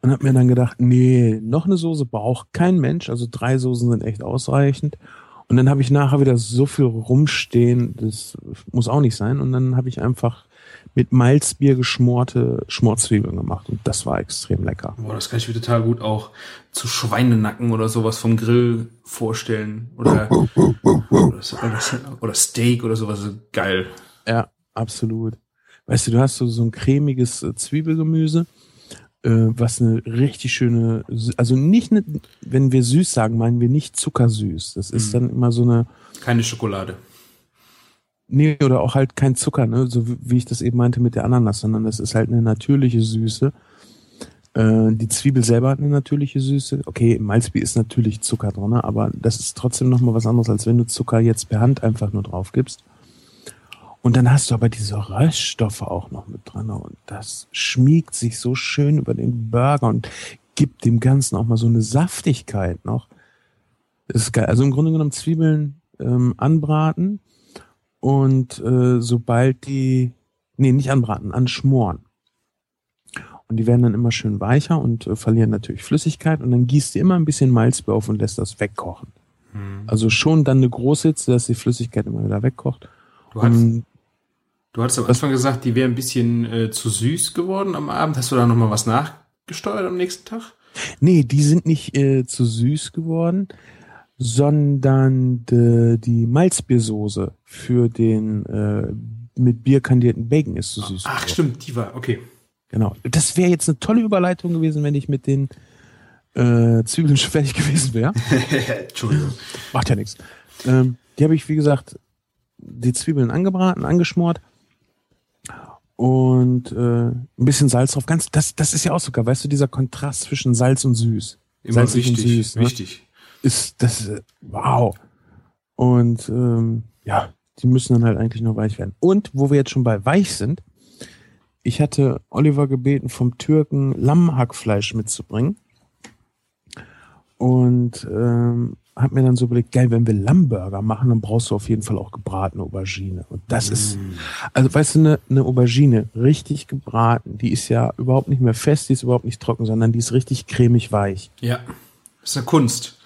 und habe mir dann gedacht, nee, noch eine Soße braucht kein Mensch, also drei Soßen sind echt ausreichend. Und dann habe ich nachher wieder so viel rumstehen, das muss auch nicht sein. Und dann habe ich einfach mit Malzbier geschmorte Schmorzwiebeln gemacht und das war extrem lecker. Boah, das kann ich mir total gut auch zu Schweinenacken oder sowas vom Grill vorstellen. Oder, oder, oder Steak oder sowas. Geil. Ja, absolut. Weißt du, du hast so, so ein cremiges äh, Zwiebelgemüse, äh, was eine richtig schöne, also nicht, ne, wenn wir süß sagen, meinen wir nicht zuckersüß. Das ist Mhm. dann immer so eine, Keine Schokolade. Nee, oder auch halt kein Zucker, ne? So wie ich das eben meinte mit der Ananas, sondern das ist halt eine natürliche Süße. Äh, die Zwiebel selber hat eine natürliche Süße. Okay, im Malzbier ist natürlich Zucker drin, ne? aber das ist trotzdem nochmal was anderes, als wenn du Zucker jetzt per Hand einfach nur drauf gibst. Und dann hast du aber diese Röststoffe auch noch mit drin und das schmiegt sich so schön über den Burger und gibt dem Ganzen auch mal so eine Saftigkeit noch. Das ist geil. Also im Grunde genommen Zwiebeln ähm, anbraten, und äh, sobald die, nee, nicht anbraten, anschmoren. Und die werden dann immer schön weicher und äh, verlieren natürlich Flüssigkeit und dann gießt du immer ein bisschen Malzbier auf und lässt das wegkochen. Hm. Also schon dann eine Großhitze, dass die Flüssigkeit immer wieder wegkocht. Du hattest, Und du hattest am Anfang gesagt, die wäre ein bisschen äh, zu süß geworden am Abend. Hast du da nochmal was nachgesteuert am nächsten Tag? nee, die sind nicht äh, zu süß geworden, sondern de, die Malzbiersoße für den äh, mit Bier kandierten Bacon ist zu süß. Ach, stimmt, die war, okay. Genau. Das wäre jetzt eine tolle Überleitung gewesen, wenn ich mit den äh, Zwiebeln schon fertig gewesen wäre. Entschuldigung. Macht ja nichts. Ähm, die habe ich, wie gesagt, die Zwiebeln angebraten, angeschmort und äh, ein bisschen Salz drauf. Ganz, das, das ist ja auch sogar, weißt du, dieser Kontrast zwischen Salz und Süß. Immer Salzig und wichtig, süß, ne? wichtig. Ist das wow. Und ähm, ja, die müssen dann halt eigentlich nur weich werden. Und wo wir jetzt schon bei weich sind, ich hatte Oliver gebeten, vom Türken Lammhackfleisch mitzubringen. Und ähm, hab mir dann so überlegt, geil, wenn wir Lammburger machen, dann brauchst du auf jeden Fall auch gebratene Aubergine. Und das ist, also weißt du, eine, eine Aubergine richtig gebraten, die ist ja überhaupt nicht mehr fest, die ist überhaupt nicht trocken, sondern die ist richtig cremig weich. Ja, ist eine Kunst.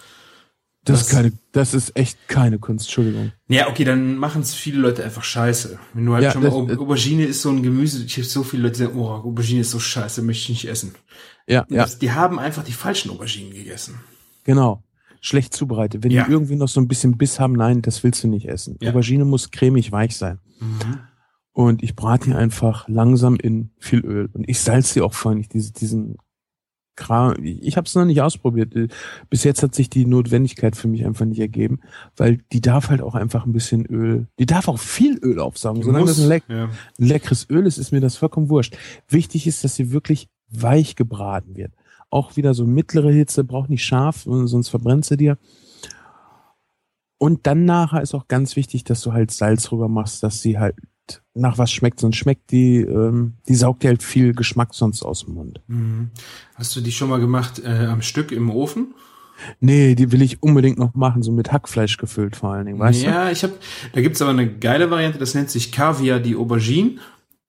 Das Was? ist keine, das ist echt keine Kunst, Entschuldigung. Ja, okay, dann machen es viele Leute einfach scheiße. Wenn du halt Ja, schon mal, das- Au- Aubergine ist so ein Gemüse, ich habe so viele Leute, die sagen, oh, Aubergine ist so scheiße, möchte ich nicht essen. Ja, ja, Das, die haben einfach die falschen Auberginen gegessen. genau. Schlecht zubereitet. Wenn Ja. die irgendwie noch so ein bisschen Biss haben, nein, das willst du nicht essen. Ja. Aubergine muss cremig weich sein. Und ich brate die einfach langsam in viel Öl. Und ich salze sie auch vorher nicht, diese, diesen Kram. Ich habe es noch nicht ausprobiert. Bis jetzt hat sich die Notwendigkeit für mich einfach nicht ergeben, weil die darf halt auch einfach ein bisschen Öl, die darf auch viel Öl aufsaugen. Solange das ein, leck, ja. ein leckeres Öl ist, ist mir das vollkommen wurscht. Wichtig ist, dass sie wirklich weich gebraten wird. Auch wieder so mittlere Hitze, braucht nicht scharf, sonst verbrennt sie dir. Und dann nachher ist auch ganz wichtig, dass du halt Salz rüber machst, dass sie halt nach was schmeckt. Sonst schmeckt die, ähm, die saugt dir halt viel Geschmack sonst aus dem Mund. Mhm. Hast du die schon mal gemacht äh, am Stück im Ofen? Nee, die will ich unbedingt noch machen, so mit Hackfleisch gefüllt vor allen Dingen, weißt ja, ich habe, da gibt's aber eine geile Variante, das nennt sich Caviar die Aubergine.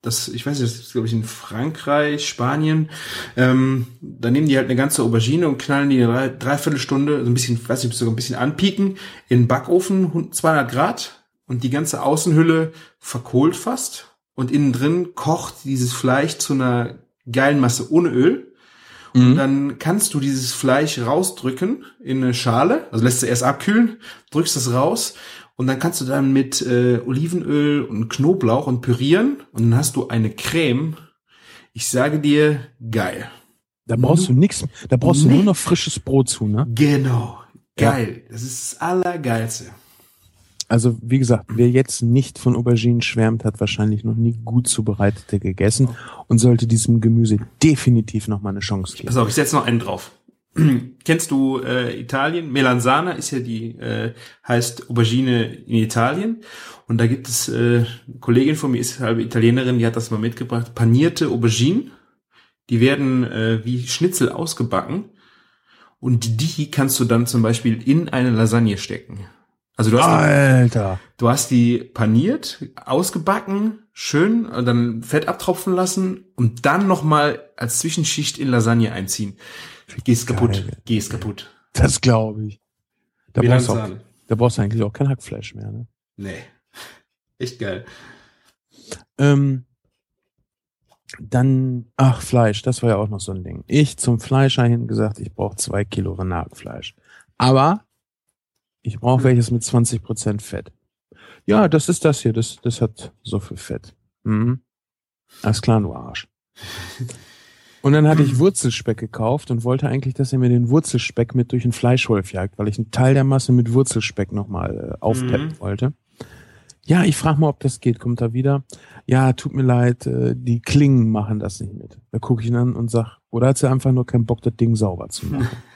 Das, ich weiß nicht, das ist glaube ich in Frankreich, Spanien. Ähm, da nehmen die halt eine ganze Aubergine und knallen die eine drei, dreiviertel Stunde, so ein bisschen, weiß nicht, sogar ein bisschen anpieken, in den Backofen, 200 Grad und die ganze Außenhülle verkohlt fast und innen drin kocht dieses Fleisch zu einer geilen Masse ohne Öl. du? Und Mhm. dann kannst du dieses Fleisch rausdrücken in eine Schale, also lässt du erst abkühlen, drückst es raus und dann kannst du dann mit äh, Olivenöl und Knoblauch und pürieren und dann hast du eine Creme. Ich sage dir, geil. Da brauchst du nix, da brauchst du Nee. nur noch frisches Brot zu, ne? Genau. Ja. Geil. Das ist das Allergeilste. Also, wie gesagt, wer jetzt nicht von Auberginen schwärmt, hat wahrscheinlich noch nie gut zubereitete gegessen und sollte diesem Gemüse definitiv noch mal eine Chance geben. Pass auf, ich setze noch einen drauf. Kennst du äh, Italien? Melanzana ist ja die, äh, heißt Aubergine in Italien. Und da gibt es, äh, eine Kollegin von mir ist halbe Italienerin, die hat das mal mitgebracht. Panierte Auberginen. Die werden äh, wie Schnitzel ausgebacken. Und die kannst du dann zum Beispiel in eine Lasagne stecken. Also du hast, die, Alter. du hast die paniert, ausgebacken, schön, und dann Fett abtropfen lassen und dann nochmal als Zwischenschicht in Lasagne einziehen. Gehst kaputt, gehst kaputt. Das glaube ich. Da brauchst, du auch, da brauchst du eigentlich auch kein Hackfleisch mehr, ne? Nee. Echt geil. Ähm, dann, ach, Fleisch, das war ja auch noch so ein Ding. Ich zum Fleischer hin gesagt, ich brauche zwei Kilo Renatfleisch. Aber ich brauche Hm. welches mit 20% Fett. Ja, das ist das hier, das, das hat so viel Fett. Mhm. Alles klar, du Arsch. Und dann hatte ich Wurzelspeck gekauft und wollte eigentlich, dass er mir den Wurzelspeck mit durch den Fleischwolf jagt, weil ich einen Teil der Masse mit Wurzelspeck nochmal äh, aufpeppen Mhm. wollte. Ja, ich frage mal, ob das geht. Kommt er wieder? Ja, tut mir leid, äh, die Klingen machen das nicht mit. Da gucke ich ihn an und sag, oder hat sie einfach nur keinen Bock, das Ding sauber zu machen?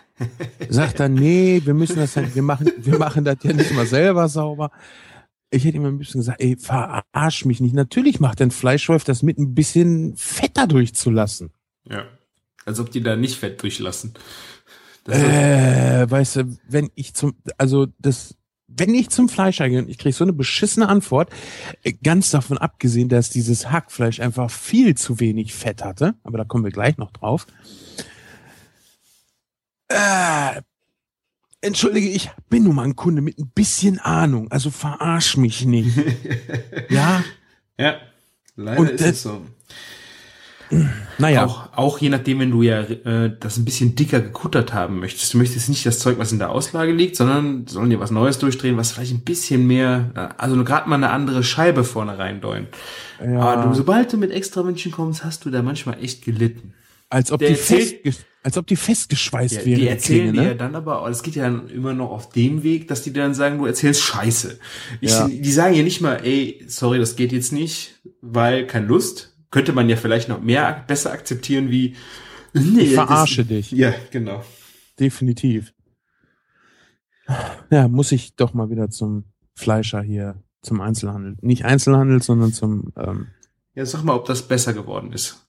Sagt er, nee, wir müssen das, ja- wir machen, wir machen das ja nicht mal selber sauber. Ich hätte ihm ein bisschen gesagt, ey, verarsch mich nicht. Natürlich macht ein Fleischwolf das mit ein bisschen Fett da durchzulassen. Ja. Als ob die da nicht Fett durchlassen. Äh, weißt du, wenn ich zum, also das, wenn ich zum Fleischer gehe und ich kriege so eine beschissene Antwort, äh, ganz davon abgesehen, dass dieses Hackfleisch einfach viel zu wenig Fett hatte, aber da kommen wir gleich noch drauf. Äh, entschuldige, ich bin nun mal ein Kunde mit ein bisschen Ahnung, also verarsch mich nicht. ja, ja. Leider Und ist das- es so. naja. Auch, auch je nachdem, wenn du ja äh, das ein bisschen dicker gekuttert haben möchtest. Du möchtest nicht das Zeug, was in der Auslage liegt, sondern sollen dir was Neues durchdrehen, was vielleicht ein bisschen mehr, äh, also gerade mal eine andere Scheibe vorne reindeuen. ja. Aber du, sobald du mit extra München kommst, hast du da manchmal echt gelitten. als ob der die fest, als ob die festgeschweißt Ja, wäre. die erzählen Klinge, dir ne? ja dann aber, es geht ja dann immer noch auf dem Weg, dass die dann sagen, du erzählst Scheiße. Ich, Ja. Die sagen ja nicht mal, ey, sorry, das geht jetzt nicht, weil keine Lust. Könnte man ja vielleicht noch mehr besser akzeptieren wie, nee, Ich das- verarsche dich. Ja, genau. Definitiv. Ja, muss ich doch mal wieder zum Fleischer hier, zum Einzelhandel. Nicht Einzelhandel, sondern zum, ähm, Ja, sag mal, ob das besser geworden ist.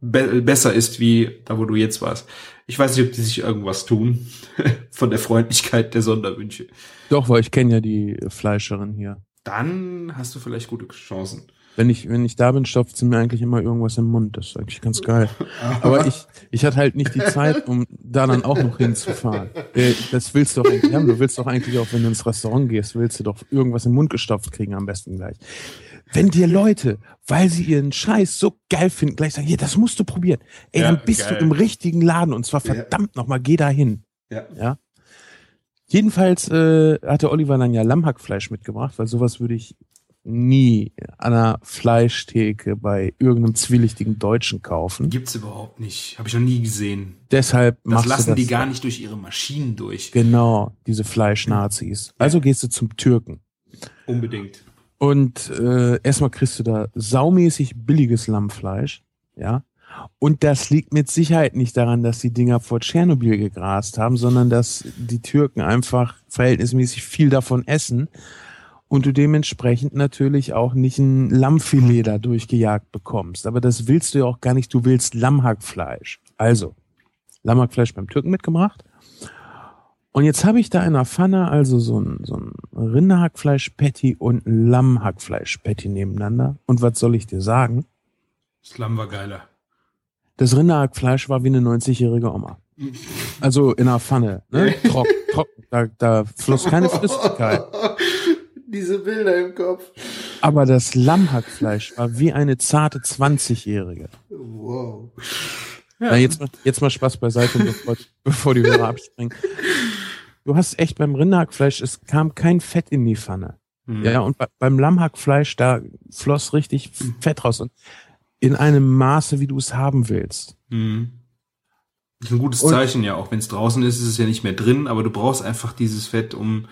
Be besser ist, wie da, wo du jetzt warst. Ich weiß nicht, ob die sich irgendwas tun von der Freundlichkeit der Sonderwünsche. doch, weil ich kenne ja die Fleischerin hier. Dann hast du vielleicht gute Chancen. Wenn ich, wenn ich da bin, stopft sie mir eigentlich immer irgendwas im Mund. Das ist eigentlich ganz geil. Aber ich, ich hatte halt nicht die Zeit, um da dann auch noch hinzufahren. Äh, Das willst du doch eigentlich haben. Du willst doch eigentlich auch, wenn du ins Restaurant gehst, willst du doch irgendwas im Mund gestopft kriegen am besten gleich. Wenn dir Leute, weil sie ihren Scheiß so geil finden, gleich sagen, hier, das musst du probieren. Ey, Ja, dann bist geil. du im richtigen Laden und zwar Ja. verdammt nochmal, geh da hin. Ja. Ja. Jedenfalls äh, hatte Oliver dann ja Lammhackfleisch mitgebracht, weil sowas würde ich nie an einer Fleischtheke bei irgendeinem zwielichtigen Deutschen kaufen. Gibt's überhaupt nicht. Habe ich noch nie gesehen. Deshalb Das machst lassen das die gar nicht durch ihre Maschinen durch. Genau, diese Fleischnazis. Also gehst du zum Türken. Unbedingt. Und äh, erstmal kriegst du da saumäßig billiges Lammfleisch, ja. Und das liegt mit Sicherheit nicht daran, dass die Dinger vor Tschernobyl gegrast haben, sondern dass die Türken einfach verhältnismäßig viel davon essen und du dementsprechend natürlich auch nicht ein Lammfilet da durchgejagt bekommst. Aber das willst du ja auch gar nicht, du willst Lammhackfleisch. Also, Lammhackfleisch beim Türken mitgebracht. Und jetzt habe ich da in der Pfanne also so ein, so ein Rinderhackfleisch-Patty und ein Lammhackfleisch-Patty nebeneinander. Und was soll ich dir sagen? Das Lamm war geiler. Das Rinderhackfleisch war wie eine 90-jährige Oma. Also in der Pfanne, ne? Trocken, trocken. Da, da floss keine Flüssigkeit. Diese Bilder im Kopf. Aber das Lammhackfleisch war wie eine zarte 20-jährige. Wow. Na, jetzt, mal- jetzt mal Spaß beiseite, bevor, bevor die Hörer abspringen. Du hast echt beim Rinderhackfleisch, es kam kein Fett in die Pfanne. Hm. Ja, und bei, beim Lammhackfleisch, da floss richtig Fett raus. Und in einem Maße, wie du es haben willst. Mhm. Das ist ein gutes Und- Zeichen ja, auch wenn es draußen ist, ist es ja nicht mehr drin, aber du brauchst einfach dieses Fett, um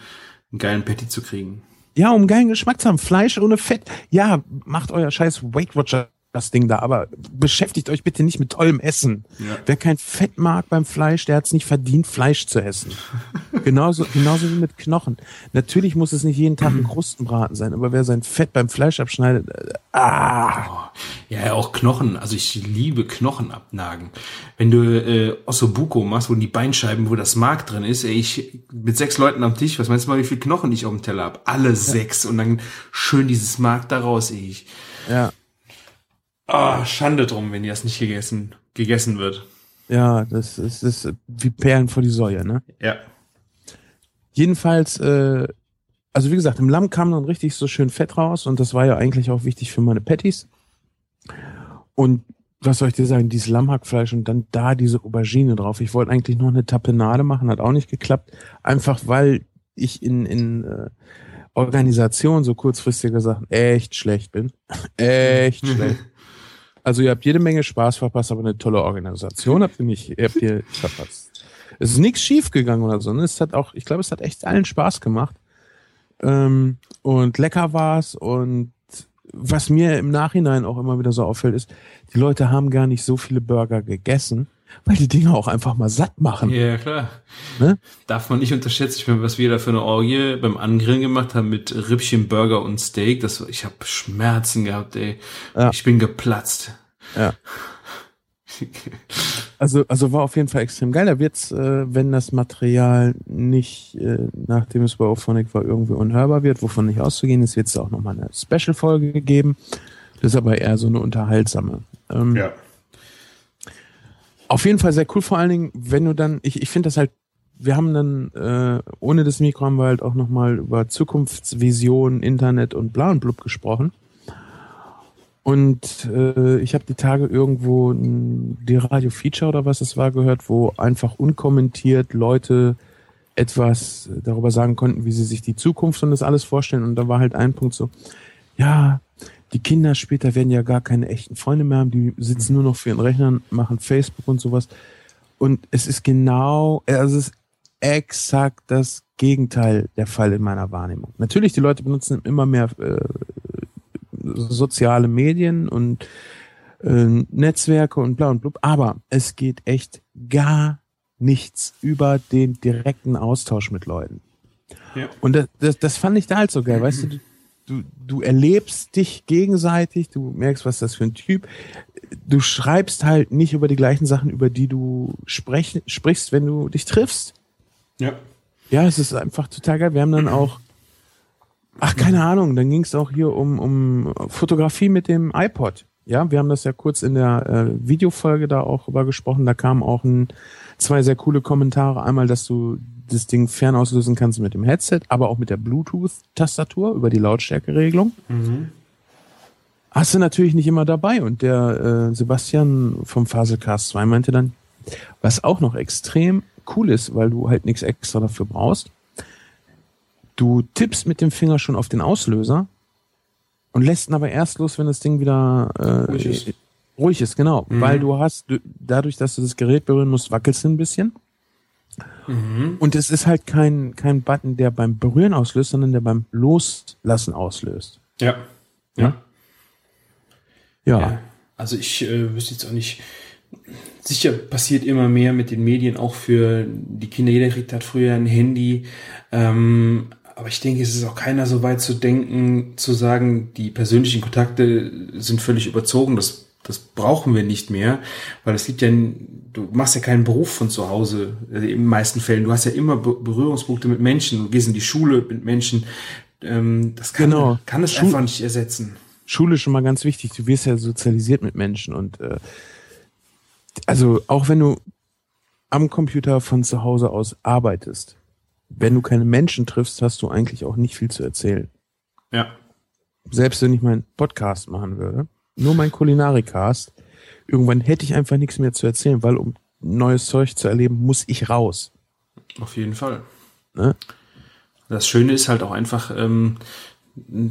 einen geilen Patty zu kriegen. Ja, um geilen Geschmack zu haben. Fleisch ohne Fett. Ja, macht euer scheiß Weight Watcher das Ding da, aber beschäftigt euch bitte nicht mit tollem Essen. Ja. Wer kein Fett mag beim Fleisch, der hat es nicht verdient, Fleisch zu essen. genauso, genauso wie mit Knochen. Natürlich muss es nicht jeden Tag ein Krustenbraten sein, aber wer sein Fett beim Fleisch abschneidet, äh, ah, Ja, ja, auch Knochen. Also ich liebe Knochen abnagen. Wenn du äh, Ossobuco machst, wo die Beinscheiben, wo das Mark drin ist, ey, ich mit sechs Leuten am Tisch, was meinst du mal, wie viel Knochen ich auf dem Teller hab? Alle sechs und dann schön dieses Mark da raus, ey. Ich, ja, ah, Schande drum, wenn das nicht gegessen, gegessen wird. ja, das ist, das ist wie Perlen vor die Säue, ne? Ja. Jedenfalls, äh, also wie gesagt, im Lamm kam dann richtig so schön Fett raus und das war ja eigentlich auch wichtig für meine Patties. Und was soll ich dir sagen, dieses Lammhackfleisch und dann da diese Aubergine drauf. Ich wollte eigentlich noch eine Tapenade machen, hat auch nicht geklappt. Einfach weil ich in, in äh, Organisation so kurzfristiger Sachen echt schlecht bin. echt schlecht. Also ihr habt jede Menge Spaß verpasst, aber eine tolle Organisation habt ihr nicht, habt ihr verpasst. Es ist nichts schief gegangen oder so. Ne? Es hat auch, ich glaube, es hat echt allen Spaß gemacht. Ähm, und lecker war's. Und was mir im Nachhinein auch immer wieder so auffällt, ist, die Leute haben gar nicht so viele Burger gegessen, weil die Dinger auch einfach mal satt machen. Ja, klar. Ne? Darf man nicht unterschätzen, ich meine, was wir da für eine Orgie beim Angrillen gemacht haben mit Rippchen, Burger und Steak, das, ich habe Schmerzen gehabt, ey. Ja. Ich bin geplatzt. Ja. Also, also war auf jeden Fall extrem geil. Da wird's, äh, wenn das Material nicht, äh, nachdem es bei Ophonic war, irgendwie unhörbar wird, wovon nicht auszugehen ist, wird's auch nochmal eine Special-Folge geben. Das ist aber eher so eine unterhaltsame. Ähm, ja. Auf jeden Fall sehr cool, vor allen Dingen, wenn du dann, ich, ich finde das halt, wir haben dann, äh, ohne das Mikro haben wir halt auch nochmal über Zukunftsvisionen, Internet und bla und blub gesprochen. Und äh, ich habe die Tage irgendwo die Radio-Feature oder was es war gehört, wo einfach unkommentiert Leute etwas darüber sagen konnten, wie sie sich die Zukunft und das alles vorstellen. Und da war halt ein Punkt so, ja, die Kinder später werden ja gar keine echten Freunde mehr haben, die sitzen nur noch für ihren Rechnern, machen Facebook und sowas. Und es ist genau, also es ist exakt das Gegenteil der Fall in meiner Wahrnehmung. Natürlich, die Leute benutzen immer mehr äh, soziale Medien und äh, Netzwerke und bla und blub, aber es geht echt gar nichts über den direkten Austausch mit Leuten. Ja. Und das, das, das fand ich da halt so geil, weißt du, du, du, erlebst dich gegenseitig, du merkst, was das für ein Typ. Du schreibst halt nicht über die gleichen Sachen, über die du sprech, sprichst, wenn du dich triffst. Ja. Ja, es ist einfach total geil. Wir haben dann auch, ach, keine Ahnung, dann ging es auch hier um, um Fotografie mit dem iPod. Ja, wir haben das ja kurz in der äh, Videofolge da auch über gesprochen. Da kamen auch ein, zwei sehr coole Kommentare. Einmal, dass du das Ding fernauslösen kannst mit dem Headset, aber auch mit der Bluetooth-Tastatur über die Lautstärkeregelung. Mhm. Hast du natürlich nicht immer dabei. Und der äh, Sebastian vom Faselcast 2 meinte dann, was auch noch extrem cool ist, weil du halt nichts extra dafür brauchst. Du tippst mit dem Finger schon auf den Auslöser und lässt ihn aber erst los, wenn das Ding wieder äh, Ruhig ist. ruhig ist, genau. Mhm. Weil du hast, du, dadurch, dass du das Gerät berühren musst, wackelst du ein bisschen. Mhm. Und es ist halt kein, kein Button, der beim Berühren auslöst, sondern der beim Loslassen auslöst. Ja. Ja. Ja. Ja. Also ich äh, wüsste jetzt auch nicht. Sicher passiert immer mehr mit den Medien, auch für die Kinder. Jeder kriegt hat früher ein Handy. Ähm, aber ich denke, es ist auch keiner so weit zu denken, zu sagen, die persönlichen Kontakte sind völlig überzogen. Das, das brauchen wir nicht mehr, weil es gibt ja, du machst ja keinen Beruf von zu Hause, äh, in den meisten Fällen. Du hast ja immer Be Berührungspunkte mit Menschen. Du gehst in die Schule mit Menschen. Ähm, das kann, Genau. kann es Schu- einfach nicht ersetzen. Schule ist schon mal ganz wichtig. Du wirst ja sozialisiert mit Menschen und äh, also auch wenn du am Computer von zu Hause aus arbeitest, wenn du keine Menschen triffst, hast du eigentlich auch nicht viel zu erzählen. Ja. Selbst wenn ich meinen Podcast machen würde, nur mein Kulinarikast, irgendwann hätte ich einfach nichts mehr zu erzählen, weil um neues Zeug zu erleben, muss ich raus. Auf jeden Fall. Ne? Das Schöne ist halt auch einfach ähm,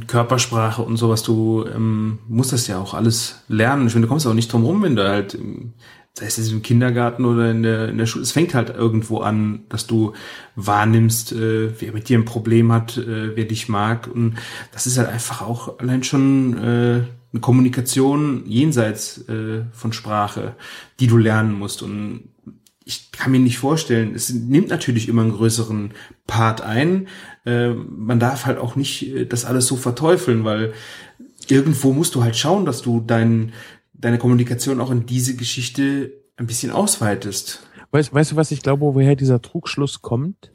Körpersprache und sowas. Du ähm, musst das ja auch alles lernen. Ich finde, du kommst auch nicht drum rum, wenn du halt, ähm, sei es jetzt im Kindergarten oder in der, in der Schule, es fängt halt irgendwo an, dass du wahrnimmst, äh, wer mit dir ein Problem hat, äh, wer dich mag. Und das ist halt einfach auch allein schon äh, eine Kommunikation jenseits äh, von Sprache, die du lernen musst. Und ich kann mir nicht vorstellen, es nimmt natürlich immer einen größeren Part ein. Äh, man darf halt auch nicht äh, das alles so verteufeln, weil irgendwo musst du halt schauen, dass du dein, deine Kommunikation auch in diese Geschichte ein bisschen ausweitest. Weißt, weißt du, was ich glaube, woher dieser Trugschluss kommt?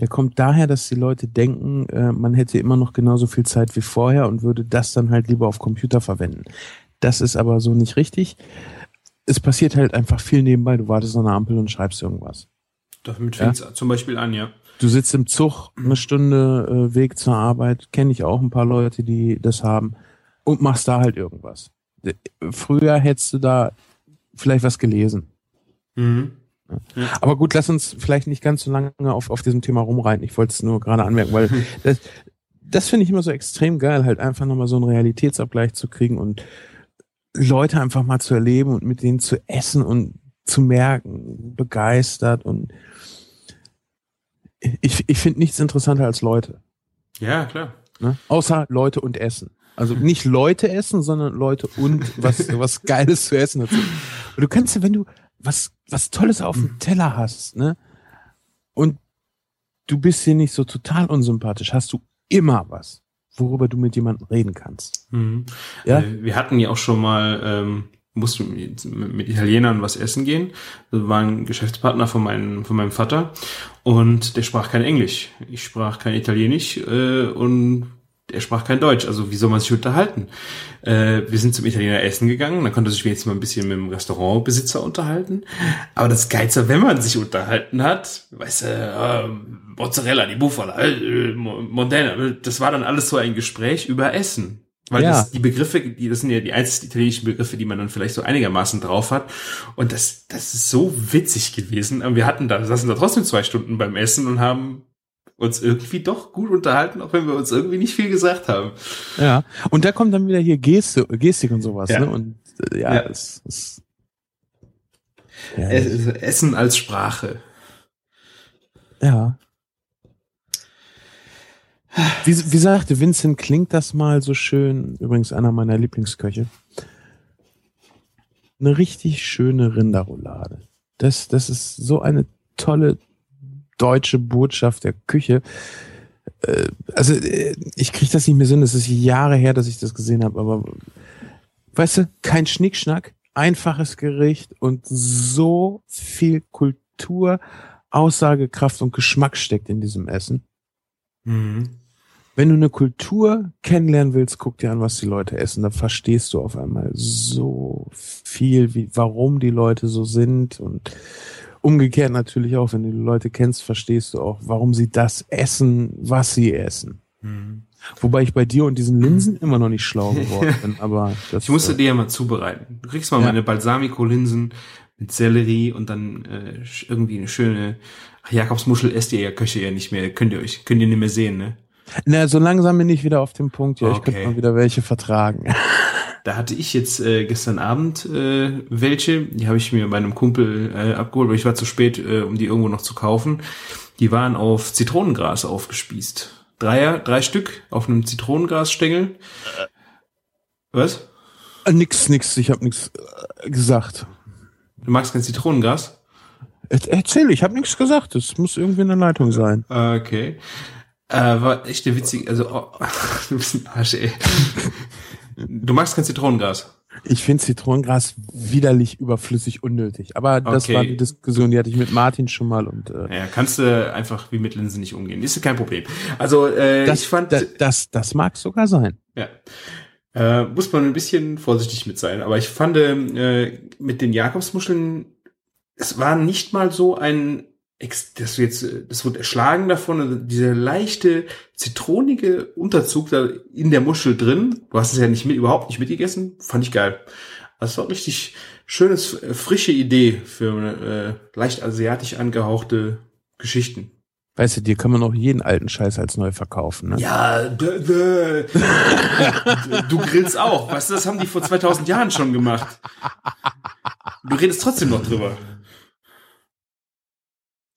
Der kommt daher, dass die Leute denken, äh, man hätte immer noch genauso viel Zeit wie vorher und würde das dann halt lieber auf Computer verwenden. Das ist aber so nicht richtig. Es passiert halt einfach viel nebenbei. Du wartest an der Ampel und schreibst irgendwas. Damit Ja. fängt zum Beispiel an, ja. Du sitzt im Zug, eine Stunde äh, Weg zur Arbeit, kenne ich auch ein paar Leute, die das haben, und machst da halt irgendwas. Äh, Früher hättest du da vielleicht was gelesen. Mhm. Aber gut, lass uns vielleicht nicht ganz so lange auf, auf diesem Thema rumreiten. Ich wollte es nur gerade anmerken, weil das, das finde ich immer so extrem geil, halt einfach nochmal so einen Realitätsabgleich zu kriegen und Leute einfach mal zu erleben und mit denen zu essen und zu merken, begeistert und ich, ich finde nichts interessanter als Leute. Ja, klar. Ne? Außer Leute und Essen. Also nicht Leute essen, sondern Leute und was, was Geiles zu essen dazu. Und du kannst ja, wenn du was, was Tolles auf dem Teller hast, ne? Und du bist dir nicht so total unsympathisch, hast du immer was, worüber du mit jemandem reden kannst. Mhm. Ja? Äh, wir hatten ja auch schon mal, ähm, mussten mit, mit Italienern was essen gehen. Das war ein Geschäftspartner von meinem, von meinem Vater und der sprach kein Englisch. Ich sprach kein Italienisch äh, und er sprach kein Deutsch. Also wie soll man sich unterhalten? Äh, wir sind zum Italiener essen gegangen, dann konnte sich wenigstens mal ein bisschen mit dem Restaurantbesitzer unterhalten. Aber das Geilste, wenn man sich unterhalten hat, weißt du, äh, Mozzarella, die Bufala, äh, Modena, das war dann alles so ein Gespräch über Essen. Weil Ja. das, die Begriffe, die, das sind ja die einzigen italienischen Begriffe, die man dann vielleicht so einigermaßen drauf hat. Und das, das ist so witzig gewesen. Wir hatten da, saßen da trotzdem zwei Stunden beim Essen und haben uns irgendwie doch gut unterhalten, auch wenn wir uns irgendwie nicht viel gesagt haben. Ja. Und da kommt dann wieder hier Geste, Gestik und sowas, Ja. ne? Und äh, ja, Ja. Es, es, ja, Es- Essen als Sprache. Ja. Wie, wie sagte Vincent, klingt das mal so schön, übrigens einer meiner Lieblingsköche. Eine richtig schöne Rinderroulade. Das, das ist so eine tolle deutsche Botschaft der Küche. Äh, Also äh, ich kriege das nicht mehr Sinn, es ist Jahre her, dass ich das gesehen habe, aber weißt du, kein Schnickschnack, einfaches Gericht und so viel Kultur, Aussagekraft und Geschmack steckt in diesem Essen. Mhm. wenn du eine Kultur kennenlernen willst, guck dir an, was die Leute essen. Da verstehst du auf einmal so viel, wie, warum die Leute so sind und umgekehrt natürlich auch, wenn du die Leute kennst, verstehst du auch, warum sie das essen, was sie essen. Mhm. Wobei ich bei dir und diesen Linsen immer noch nicht schlau geworden bin, aber das, Ich musste äh, dir ja mal zubereiten. Du kriegst mal Ja. meine Balsamico-Linsen mit Sellerie und dann äh, irgendwie eine schöne Ach, Jakobsmuschel esst ihr ja Köche ja nicht mehr. Könnt ihr euch, könnt ihr nicht mehr sehen, ne? na, so langsam bin ich wieder auf dem Punkt, ja, ich Okay. könnte mal wieder welche vertragen. Da hatte ich jetzt äh, gestern Abend äh, welche, die habe ich mir bei einem Kumpel äh, abgeholt, weil ich war zu spät, äh, um die irgendwo noch zu kaufen. Die waren auf Zitronengras aufgespießt. Dreier, drei Stück auf einem Zitronengrasstängel. Was? Äh, nix, nix, ich habe nix äh, gesagt. Du magst kein Zitronengras? Er- Erzähl, ich habe nichts gesagt. Das muss irgendwie eine Leitung sein. Okay. Äh, war echt eine witzige, also oh, du bist ein Arsch, ey. Du magst kein Zitronengras. Ich finde Zitronengras widerlich überflüssig unnötig. Aber das Okay. war eine Diskussion, die hatte ich mit Martin schon mal und äh, Ja, kannst du einfach wie mit Linsen nicht umgehen. Ist kein Problem. Also äh, das, ich fand, das, das, das mag sogar sein. ja, äh, muss man ein bisschen vorsichtig mit sein. Aber ich fand äh, mit den Jakobsmuscheln, es war nicht mal so ein ex- das jetzt, äh, das wird erschlagen davon, also dieser leichte zitronige Unterzug da in der Muschel drin. Du hast es ja nicht mit, überhaupt nicht mitgegessen. Fand ich geil. Das war richtig schönes, äh, frische Idee für äh, leicht asiatisch angehauchte Geschichten. Weißt du, dir kann man auch jeden alten Scheiß als neu verkaufen. Ne? Ja, du grillst auch. Weißt du, das haben die vor 2000 Jahren schon gemacht. Du redest trotzdem noch drüber.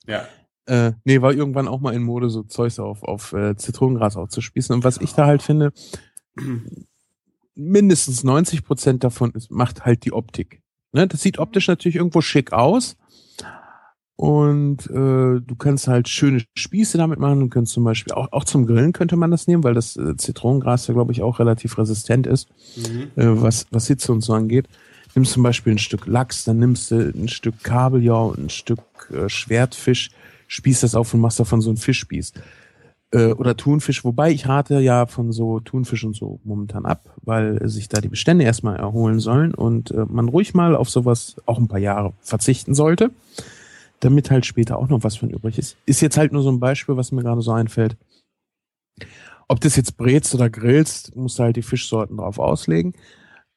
Ja. Äh, nee, war irgendwann auch mal in Mode, so Zeugs auf, auf äh, Zitronengras aufzuspießen. Und was ich da halt finde, mindestens 90 Prozent davon ist, macht halt die Optik. Ne? Das sieht optisch natürlich irgendwo schick aus. Und äh, du kannst halt schöne Spieße damit machen. Du kannst zum Beispiel auch, auch zum Grillen könnte man das nehmen, weil das äh, Zitronengras ja, glaube ich, auch relativ resistent ist, äh, was, was Hitze und so angeht. Nimmst zum Beispiel ein Stück Lachs, dann nimmst du ein Stück Kabeljau und ein Stück äh, Schwertfisch, spießt das auf und machst davon so einen Fischspieß. Äh, oder Thunfisch, wobei ich rate ja von so Thunfisch und so momentan ab, weil sich da die Bestände erstmal erholen sollen und äh, man ruhig mal auf sowas auch ein paar Jahre verzichten sollte, damit halt später auch noch was von übrig ist. Ist jetzt halt nur so ein Beispiel, was mir gerade so einfällt. Ob das jetzt brätst oder grillst, musst du halt die Fischsorten drauf auslegen.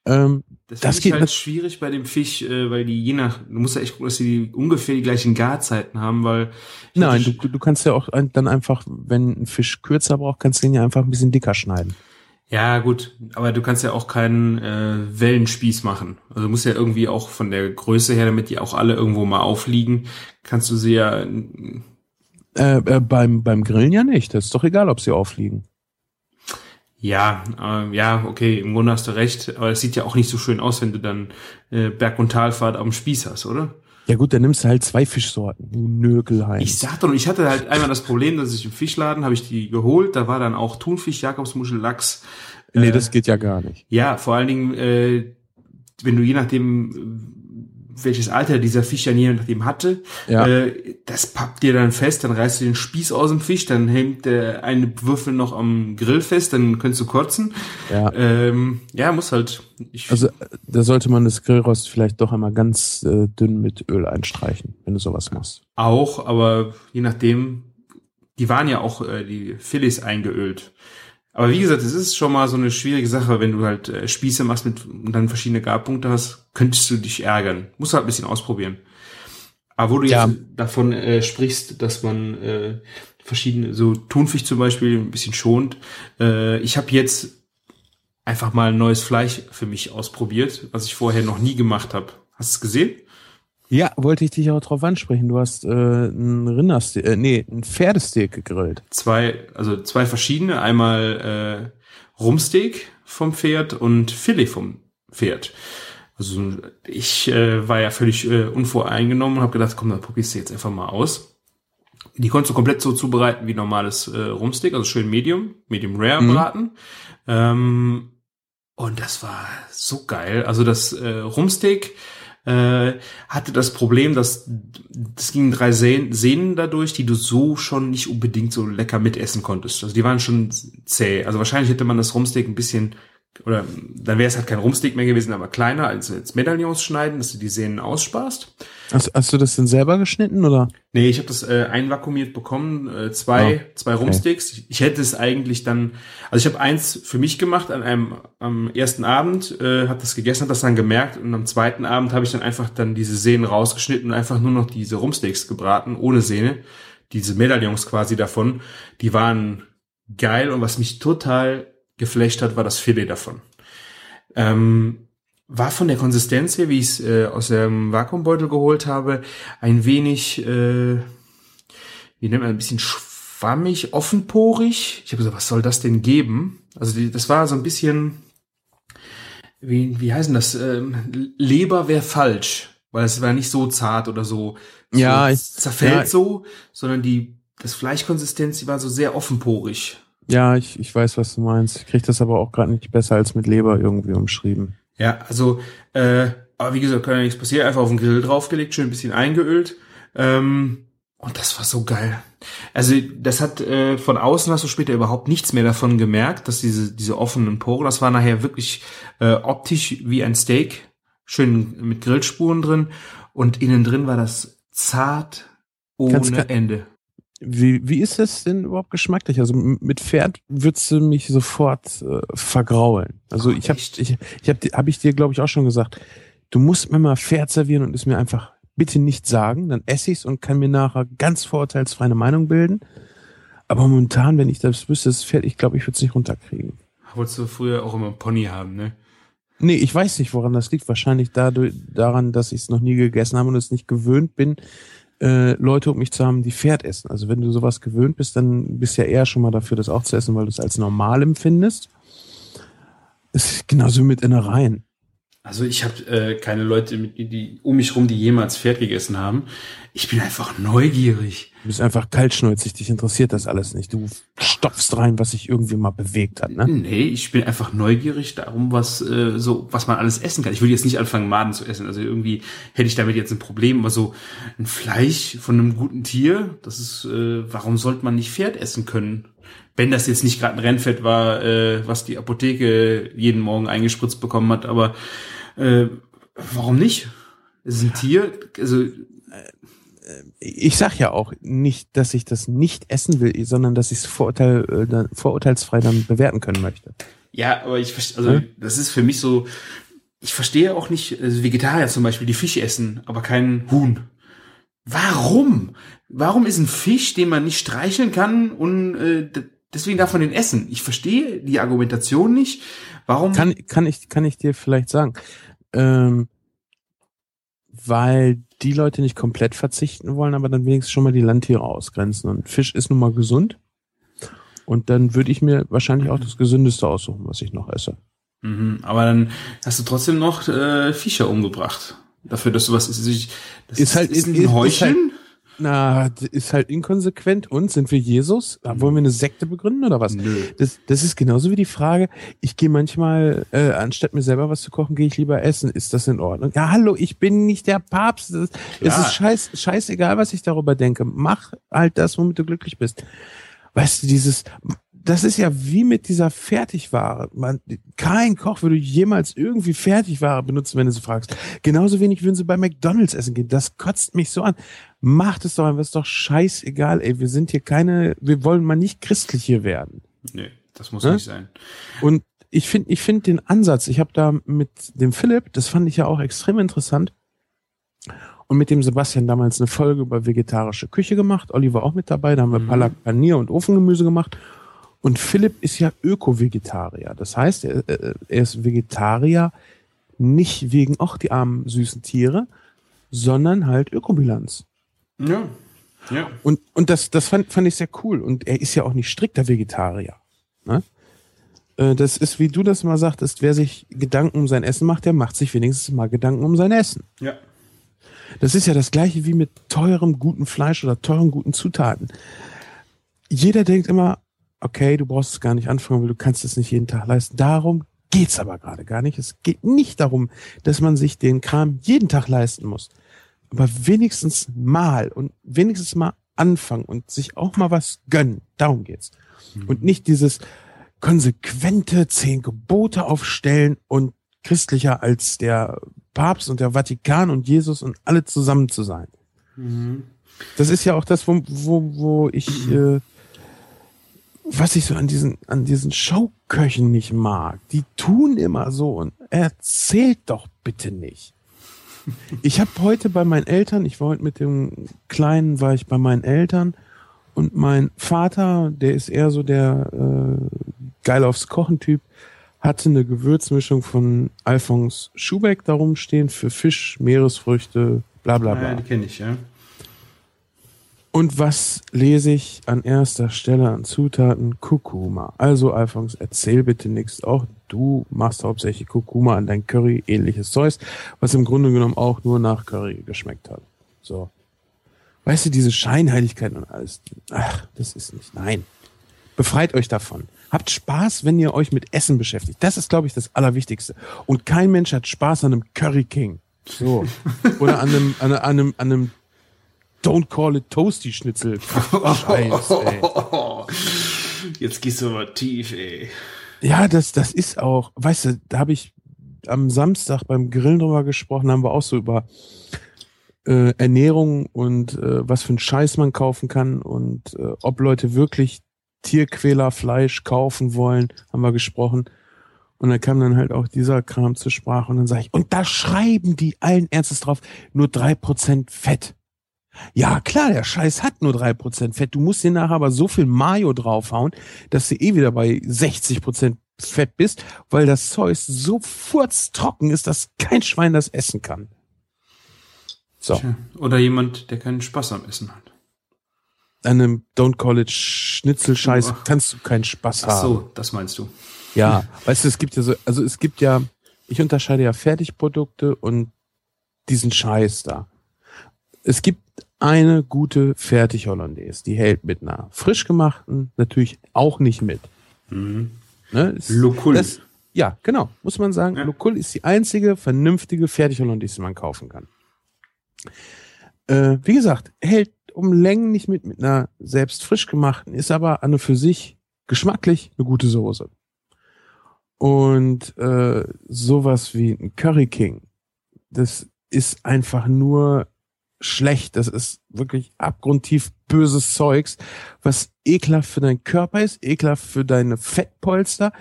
Ähm, Das, Das das geht halt nat- schwierig bei dem Fisch, äh, weil die je nach, du musst ja echt gucken, dass die ungefähr die gleichen Garzeiten haben, weil Nein, du, du kannst ja auch dann einfach, wenn ein Fisch kürzer braucht, kannst du den ja einfach ein bisschen dicker schneiden. Ja, gut, aber du kannst ja auch keinen äh, Wellenspieß machen. Also du musst ja irgendwie auch von der Größe her, damit die auch alle irgendwo mal aufliegen, kannst du sie ja. Äh, äh, beim, beim Grillen ja nicht. Das ist doch egal, ob sie aufliegen. Ja, äh, ja, okay, im Grunde hast du recht, aber es sieht ja auch nicht so schön aus, wenn du dann äh, Berg- und Talfahrt am Spieß hast, oder? Ja gut, dann nimmst du halt zwei Fischsorten. Du. Ich sag doch, ich hatte halt einmal das Problem, dass ich im Fischladen habe ich die geholt, da war dann auch Thunfisch, Jakobsmuschel, Lachs. nee, äh, das geht ja gar nicht. Ja, vor allen Dingen, äh, wenn du je nachdem, welches Alter dieser Fisch dann je nachdem hatte, Ja. äh, das pappt dir dann fest, dann reißt du den Spieß aus dem Fisch, dann hängt der eine Würfel noch am Grill fest, dann könntest du kotzen. Ja. Ähm, ja, muss halt. Ich, Also da sollte man das Grillrost vielleicht doch einmal ganz äh, dünn mit Öl einstreichen, wenn du sowas machst. auch, aber je nachdem, die waren ja auch äh, die Filets eingeölt. Aber wie gesagt, es ist schon mal so eine schwierige Sache, wenn du halt äh, Spieße machst mit und dann verschiedene Garpunkte hast, könntest du dich ärgern. Musst halt ein bisschen ausprobieren. Aber wo du Ja. jetzt davon äh, sprichst, dass man äh, verschiedene, so Thunfisch zum Beispiel ein bisschen schont. Äh, ich habe jetzt einfach mal ein neues Fleisch für mich ausprobiert, was ich vorher noch nie gemacht habe. Hast du es gesehen? Ja, wollte ich dich auch drauf ansprechen. Du hast äh, ein Rindersteak, äh, nee, ein Pferdesteak gegrillt. zwei, also zwei verschiedene, einmal äh, Rumsteak vom Pferd und Filet vom Pferd. Also ich äh, war ja völlig äh, unvoreingenommen und habe gedacht, komm, dann probierst du jetzt einfach mal aus. Die konntest du komplett so zubereiten wie normales äh, Rumsteak, also schön Medium, Medium Rare Mhm. braten. Ähm, und das war so geil. Also das äh, Rumsteak äh, hatte das Problem, dass das gingen drei Sehnen dadurch, die du so schon nicht unbedingt so lecker mitessen konntest. Also die waren schon zäh. Also wahrscheinlich hätte man das Rumsteak ein bisschen oder dann wäre es halt kein Rumsteak mehr gewesen, aber kleiner als jetzt Medaillons schneiden, dass du die Sehnen aussparst. Hast, hast du das denn selber geschnitten oder? Nee, ich habe das äh, einvakuumiert bekommen, äh, zwei, Oh, zwei Rumsticks. Ich hätte es eigentlich dann, also ich habe eins für mich gemacht an einem am ersten Abend, äh, habe das gegessen, habe das dann gemerkt und am zweiten Abend habe ich dann einfach dann diese Sehnen rausgeschnitten und einfach nur noch diese Rumsticks gebraten, ohne Sehne. Diese Medaillons quasi davon, die waren geil und was mich total geflasht hat, war das Filet davon. Ähm, war von der Konsistenz her, wie ich es äh, aus dem Vakuumbeutel geholt habe, ein wenig, äh, wie nennt man, ein bisschen schwammig, offenporig. Ich habe gesagt, was soll das denn geben? Also die, das war so ein bisschen, wie, wie heißen das? Ähm, Leber wäre falsch, weil es war nicht so zart oder so, so Ja, ich- zerfällt ja. so, sondern die das Fleischkonsistenz, die war so sehr offenporig. Ja, ich, ich weiß, was du meinst. Ich krieg das aber auch gerade nicht besser als mit Leber irgendwie umschrieben. Ja, also, äh, aber wie gesagt, kann ja nichts passieren. Einfach auf den Grill draufgelegt, schön ein bisschen eingeölt. Ähm, und das war so geil. Also, das hat äh, von außen hast du später überhaupt nichts mehr davon gemerkt, dass diese, diese offenen Poren, das war nachher wirklich äh, optisch wie ein Steak, schön mit Grillspuren drin. Und innen drin war das zart ohne Ende. Wie, wie ist das denn überhaupt geschmacklich? Also mit Pferd würdest du mich sofort äh, vergraulen. Also ich habe ich, ich hab, hab ich dir glaube ich auch schon gesagt, du musst mir mal Pferd servieren und es mir einfach bitte nicht sagen, dann esse ich's und kann mir nachher ganz vorurteilsfrei eine Meinung bilden. Aber momentan, wenn ich das wüsste, das Pferd, ich glaube, ich würde es nicht runterkriegen. Wolltest du früher auch immer einen Pony haben, ne? Nee, ich weiß nicht, woran das liegt. Wahrscheinlich dadurch, daran, dass ich es noch nie gegessen habe und es nicht gewöhnt bin, äh, Leute um mich zu haben, die Pferd essen. Also wenn du sowas gewöhnt bist, dann bist du ja eher schon mal dafür, das auch zu essen, weil du es als normal empfindest. Es ist genauso mit Innereien. Also ich habe äh, keine Leute mit, die um mich rum, die jemals Pferd gegessen haben. Ich bin einfach neugierig. Du bist einfach kaltschnäuzig, dich interessiert das alles nicht. Du stopfst rein, was sich irgendwie mal bewegt hat. Ne? Nee, ich bin einfach neugierig darum, was äh, so, was man alles essen kann. Ich will jetzt nicht anfangen, Maden zu essen. Also irgendwie hätte ich damit jetzt ein Problem. Aber so ein Fleisch von einem guten Tier, das ist, äh, warum sollte man nicht Pferd essen können? Wenn das jetzt nicht gerade ein Rennfett war, äh, was die Apotheke jeden Morgen eingespritzt bekommen hat, aber äh, warum nicht? Es ist ein Tier, also Ich sag ja auch nicht, dass ich das nicht essen will, sondern dass ich es vorurteil, äh, dann, vorurteilsfrei dann bewerten können möchte. Ja, aber ich verstehe, also Hm? das ist für mich so, ich verstehe auch nicht, also Vegetarier zum Beispiel, die Fisch essen, aber keinen Huhn. Warum? Warum ist ein Fisch, den man nicht streicheln kann und äh, deswegen darf man den essen? Ich verstehe die Argumentation nicht. Warum? Kann, kann, ich, kann ich dir vielleicht sagen. Ähm, weil die Leute nicht komplett verzichten wollen, aber dann wenigstens schon mal die Landtiere ausgrenzen. Und Fisch ist nun mal gesund. Und dann würde ich mir wahrscheinlich auch das Gesündeste aussuchen, was ich noch esse. mhm, aber dann hast du trotzdem noch äh, Viecher umgebracht. Dafür, dass du was ist. Das Ist halt- ist ein ist- ist Heucheln. Na, ist halt inkonsequent. Und sind wir Jesus? Wollen wir eine Sekte begründen oder was? Nö. Das, das ist genauso wie die Frage, ich gehe manchmal, äh, anstatt mir selber was zu kochen, gehe ich lieber essen. Ist das in Ordnung? Ja, hallo, ich bin nicht der Papst. Es ist scheiß, scheißegal, was ich darüber denke. Mach halt das, womit du glücklich bist. Weißt du, dieses, das ist ja wie mit dieser Fertigware. Man, kein Koch würde jemals irgendwie Fertigware benutzen, wenn du sie fragst. Genauso wenig würden sie bei McDonalds essen gehen. Das kotzt mich so an. Macht es doch einfach, ist doch scheißegal, ey. Wir sind hier keine, wir wollen mal nicht christlich hier werden. Nee, das muss Hä? nicht sein. Und ich finde ich finde den Ansatz, ich habe da mit dem Philipp, das fand ich ja auch extrem interessant, und mit dem Sebastian damals eine Folge über vegetarische Küche gemacht. Olli war auch mit dabei, da haben wir Mhm. Palak Panier und Ofengemüse gemacht. Und Philipp ist ja Öko-Vegetarier. Das heißt, er, äh, er ist Vegetarier nicht wegen auch die armen süßen Tiere, sondern halt Ökobilanz. Ja. Ja. Und, und das, das fand, fand ich sehr cool. Und er ist ja auch nicht strikter Vegetarier. Ne? Äh, Das ist, wie du das mal sagtest, wer sich Gedanken um sein Essen macht, der macht sich wenigstens mal Gedanken um sein Essen. Ja. Das ist ja das gleiche wie mit teurem, guten Fleisch oder teuren, guten Zutaten. Jeder denkt immer, okay, du brauchst es gar nicht anfangen, weil du kannst es nicht jeden Tag leisten. Darum geht's aber gerade gar nicht. Es geht nicht darum, dass man sich den Kram jeden Tag leisten muss. Aber wenigstens mal und wenigstens mal anfangen und sich auch mal was gönnen. Darum geht's. Mhm. Und nicht dieses konsequente zehn Gebote aufstellen und christlicher als der Papst und der Vatikan und Jesus und alle zusammen zu sein. Mhm. Das ist ja auch das, wo, wo, wo ich, äh, was ich so an diesen, an diesen Showköchen nicht mag. Die tun immer so und erzählt doch bitte nicht. Ich habe heute bei meinen Eltern, ich war heute mit dem Kleinen, war ich bei meinen Eltern und mein Vater, der ist eher so der äh, geil aufs Kochen-Typ, hatte eine Gewürzmischung von Alphonse Schubeck darum stehen für Fisch, Meeresfrüchte, bla bla bla. Ja, die kenne ich, ja. Und was lese ich an erster Stelle an Zutaten? Kurkuma. Also Alphonse, erzähl bitte nichts. Auch du machst hauptsächlich Kurkuma an dein Curry, ähnliches Zeus, was im Grunde genommen auch nur nach Curry geschmeckt hat. So. Weißt du, diese Scheinheiligkeit und alles. Ach, das ist nicht. Nein. Befreit euch davon. Habt Spaß, wenn ihr euch mit Essen beschäftigt. Das ist, glaube ich, das Allerwichtigste. Und kein Mensch hat Spaß an einem Curry King. So. Oder an einem, an einem, an einem Don't call it Toasty Schnitzel. Scheiß, ey. Jetzt gehst du aber tief, ey. Ja, das, das ist auch, weißt du, da habe ich am Samstag beim Grillen drüber gesprochen, haben wir auch so über äh, Ernährung und äh, was für einen Scheiß man kaufen kann und äh, ob Leute wirklich Tierquälerfleisch kaufen wollen, haben wir gesprochen. Und dann kam dann halt auch dieser Kram zur Sprache und dann sage ich, und da schreiben die allen Ernstes drauf, nur drei Prozent Fett. Ja, klar, der Scheiß hat nur drei Prozent Fett. Du musst dir nachher aber so viel Mayo draufhauen, dass du eh wieder bei 60% Fett bist, weil das Zeug so furztrocken ist, dass kein Schwein das essen kann. So. Tja, oder jemand, der keinen Spaß am Essen hat. An einem Don't Call It Schnitzel-Scheiß kannst du keinen Spaß haben. Ach so, das meinst du. Ja, weißt du, es gibt ja so, also es gibt ja, ich unterscheide ja Fertigprodukte und diesen Scheiß da. Es gibt eine gute Fertig-Hollandaise, die hält mit einer frisch gemachten natürlich auch nicht mit. Mhm. Ne, ist, Das, ja, genau, muss man sagen. Ja. Lokul ist die einzige vernünftige Fertig-Hollandaise, die man kaufen kann. Äh, wie gesagt, hält um Längen nicht mit, mit einer selbst frisch gemachten, ist aber an und für sich geschmacklich eine gute Soße. Und äh, sowas wie ein Curry King, das ist einfach nur schlecht. Das ist wirklich abgrundtief böses Zeugs, was ekelhaft für deinen Körper ist, ekelhaft für deine Fettpolster,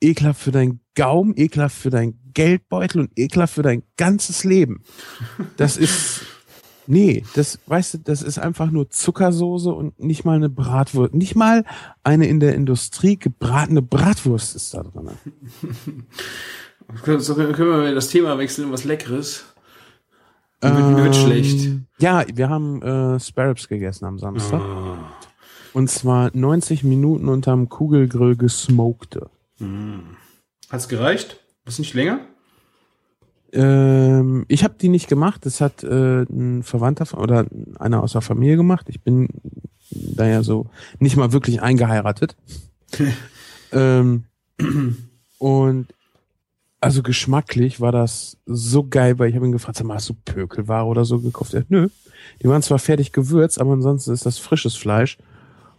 ekelhaft für deinen Gaum, ekelhaft für deinen Geldbeutel und ekelhaft für dein ganzes Leben. Das ist, nee, das, weißt du, das ist einfach nur Zuckersoße und nicht mal eine Bratwurst. Nicht mal eine in der Industrie gebratene Bratwurst ist da drin. Können wir das Thema wechseln, was Leckeres. Mir wird, ähm, schlecht. Ja, wir haben äh, Sparrows gegessen am Samstag. Oh. Und zwar 90 Minuten unterm Kugelgrill gesmokte. Mm. Hat's gereicht? Was nicht länger? Ähm, ich habe die nicht gemacht. Das hat äh, ein Verwandter oder einer aus der Familie gemacht. Ich bin da ja so nicht mal wirklich eingeheiratet. ähm, und also geschmacklich war das so geil, weil ich habe ihn gefragt, sag mal, hast du Pökelware oder so gekauft? Er, nö. Die waren zwar fertig gewürzt, aber ansonsten ist das frisches Fleisch.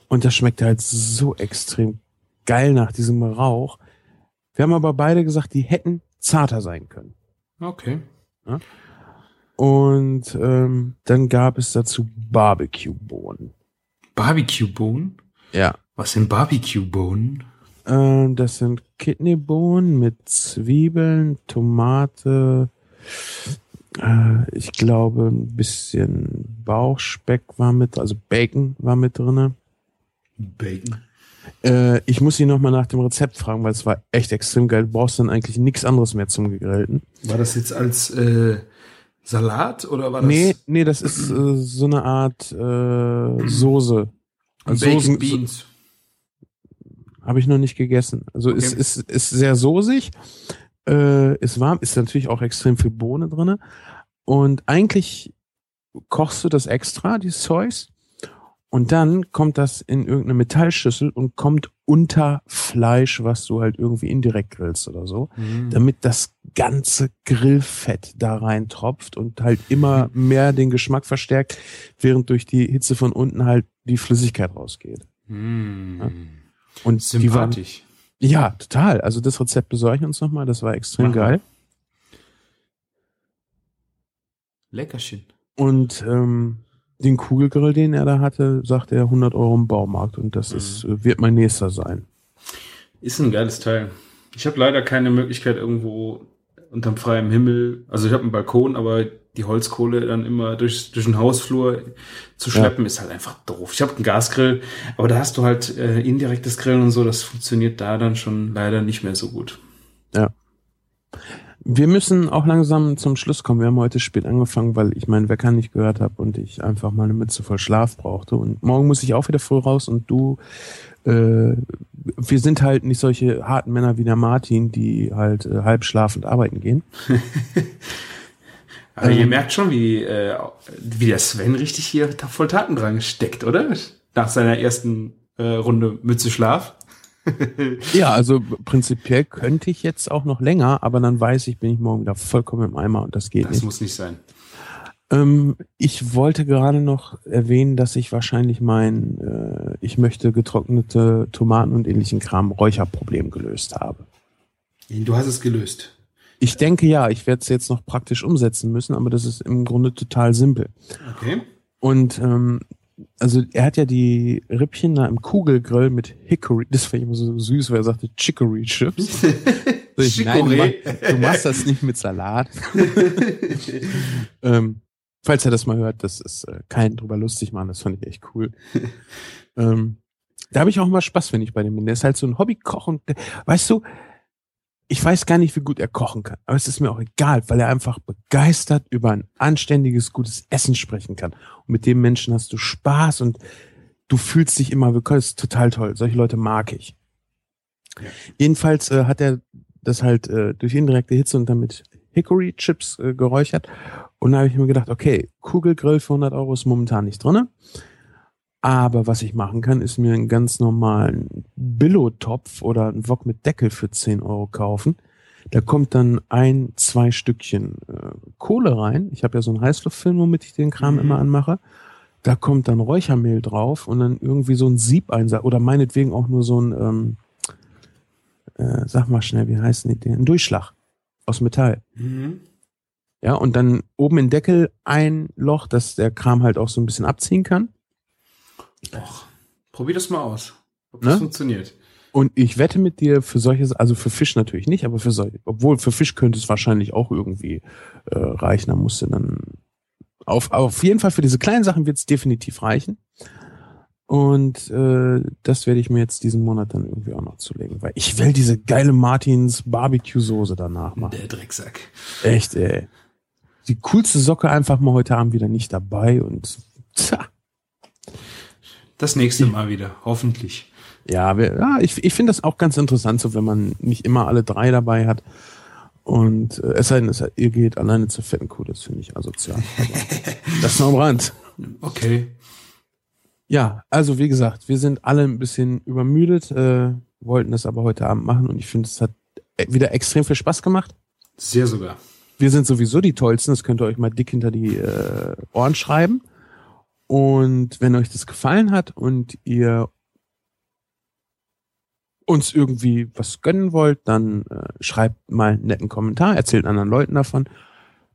Und das schmeckt halt so extrem geil nach diesem Rauch. Wir haben aber beide gesagt, die hätten zarter sein können. Okay. Ja? Und ähm, dann gab es dazu Barbecue-Bohnen. Barbecue-Bohnen? Ja. Was sind Barbecue-Bohnen? Ähm, das sind Kidneybohnen mit Zwiebeln, Tomate, äh, ich glaube ein bisschen Bauchspeck war mit, also Bacon war mit drinne. Bacon. Äh, ich muss ihn nochmal nach dem Rezept fragen, weil es war echt extrem geil. Du brauchst dann eigentlich nichts anderes mehr zum Gegrillten. War das jetzt als äh, Salat oder war das? Nee, nee, das ist äh, so eine Art äh, Soße. Also Bacon Beans. Habe ich noch nicht gegessen. Also okay. ist, ist, ist sehr soßig, äh, ist warm, ist natürlich auch extrem viel Bohne drinne. Und eigentlich kochst du das extra, die Zeugs. Und dann kommt das in irgendeine Metallschüssel und kommt unter Fleisch, was du halt irgendwie indirekt grillst oder so, Mhm. damit das ganze Grillfett da rein tropft und halt immer mehr den Geschmack verstärkt, während durch die Hitze von unten halt die Flüssigkeit rausgeht. Mhm. Ja. Und die waren, Sympathisch. ja, total. Also das Rezept besorge ich uns nochmal, das war extrem mal. geil. Leckerchen. Und ähm, den Kugelgrill, den er da hatte, sagt er 100 Euro im Baumarkt und das Mhm. ist, wird mein nächster sein. Ist ein geiles Teil. Ich habe leider keine Möglichkeit irgendwo unterm freiem Himmel. Also ich habe einen Balkon, aber die Holzkohle dann immer durch, durch den Hausflur zu schleppen, ist halt einfach doof. Ich habe einen Gasgrill, aber da hast du halt äh, indirektes Grillen und so. Das funktioniert da dann schon leider nicht mehr so gut. Wir müssen auch langsam zum Schluss kommen. Wir haben heute spät angefangen, weil ich meinen Wecker nicht gehört habe und ich einfach mal eine Mütze voll Schlaf brauchte. Und morgen muss ich auch wieder früh raus und du, äh, wir sind halt nicht solche harten Männer wie der Martin, die halt äh, halb schlafend arbeiten gehen. Aber ihr Ähm. merkt schon, wie, äh, wie der Sven richtig hier voll Tatendrang steckt, oder? Nach seiner ersten äh, Runde Mütze Schlaf. Ja, also prinzipiell könnte ich jetzt auch noch länger, aber dann weiß ich, bin ich morgen wieder vollkommen im Eimer und das geht Das nicht. muss nicht sein. Ähm, ich wollte gerade noch erwähnen, dass ich wahrscheinlich mein, äh, ich möchte getrocknete Tomaten und ähnlichen Kram Räucherproblem gelöst habe. Du hast es gelöst. Ich denke ja, ich werde es jetzt noch praktisch umsetzen müssen, aber das ist im Grunde total simpel. Okay. Und ähm, also er hat ja die Rippchen da im Kugelgrill mit Hickory, das war immer so süß, weil er sagte Chicory Chips. Ich, nein, du, mach, du machst das nicht mit Salat. ähm, falls er das mal hört, das ist äh, kein drüber lustig machen, das fand ich echt cool. ähm, da habe ich auch mal Spaß, wenn ich bei dem bin. Der ist halt so ein Hobbykoch und weißt du, ich weiß gar nicht, wie gut er kochen kann, aber es ist mir auch egal, weil er einfach begeistert über ein anständiges, gutes Essen sprechen kann. Und mit dem Menschen hast du Spaß und du fühlst dich immer willkommen. Das ist total toll. Solche Leute mag ich. Ja. Jedenfalls äh, hat er das halt äh, durch indirekte Hitze und dann mit Hickory Chips äh, geräuchert. Und da habe ich mir gedacht, okay, Kugelgrill für 100 Euro ist momentan nicht drinne. Aber was ich machen kann, ist mir einen ganz normalen Billo-Topf oder einen Wok mit Deckel für 10 Euro kaufen. Da kommt dann ein, zwei Stückchen äh, Kohle rein. Ich habe ja so einen Heißluftfilm, womit ich den Kram Mhm. immer anmache. Da kommt dann Räuchermehl drauf und dann irgendwie so ein Sieb einsatz oder meinetwegen auch nur so ein, ähm, äh, sag mal schnell, wie heißen die denn? Ein Durchschlag aus Metall. Mhm. Ja, und dann oben im Deckel ein Loch, dass der Kram halt auch so ein bisschen abziehen kann. Och, probier das mal aus. Ob Ne? das funktioniert. Und ich wette mit dir für solche, also für Fisch natürlich nicht, aber für solche, obwohl für Fisch könnte es wahrscheinlich auch irgendwie äh, reichen. Da musst du dann auf, auf jeden Fall für diese kleinen Sachen wird es definitiv reichen. Und äh, das werde ich mir jetzt diesen Monat dann irgendwie auch noch zulegen, weil ich will diese geile Martins Barbecue-Soße danach machen. Der Drecksack. Echt, ey. Die coolste Socke einfach mal heute Abend wieder nicht dabei und tja. Das nächste Mal wieder, hoffentlich. Ja, wir, ja ich, ich finde das auch ganz interessant, so wenn man nicht immer alle drei dabei hat. Und äh, es sei denn, es, ihr geht alleine zur fetten Kuh, das finde ich asozial. Das noch am Rand. Okay. Ja, also wie gesagt, wir sind alle ein bisschen übermüdet, äh, wollten das aber heute Abend machen und ich finde, es hat wieder extrem viel Spaß gemacht. Sehr sogar. Wir sind sowieso die tollsten, das könnt ihr euch mal dick hinter die äh, Ohren schreiben. Und wenn euch das gefallen hat und ihr uns irgendwie was gönnen wollt, dann äh, schreibt mal einen netten Kommentar, erzählt anderen Leuten davon,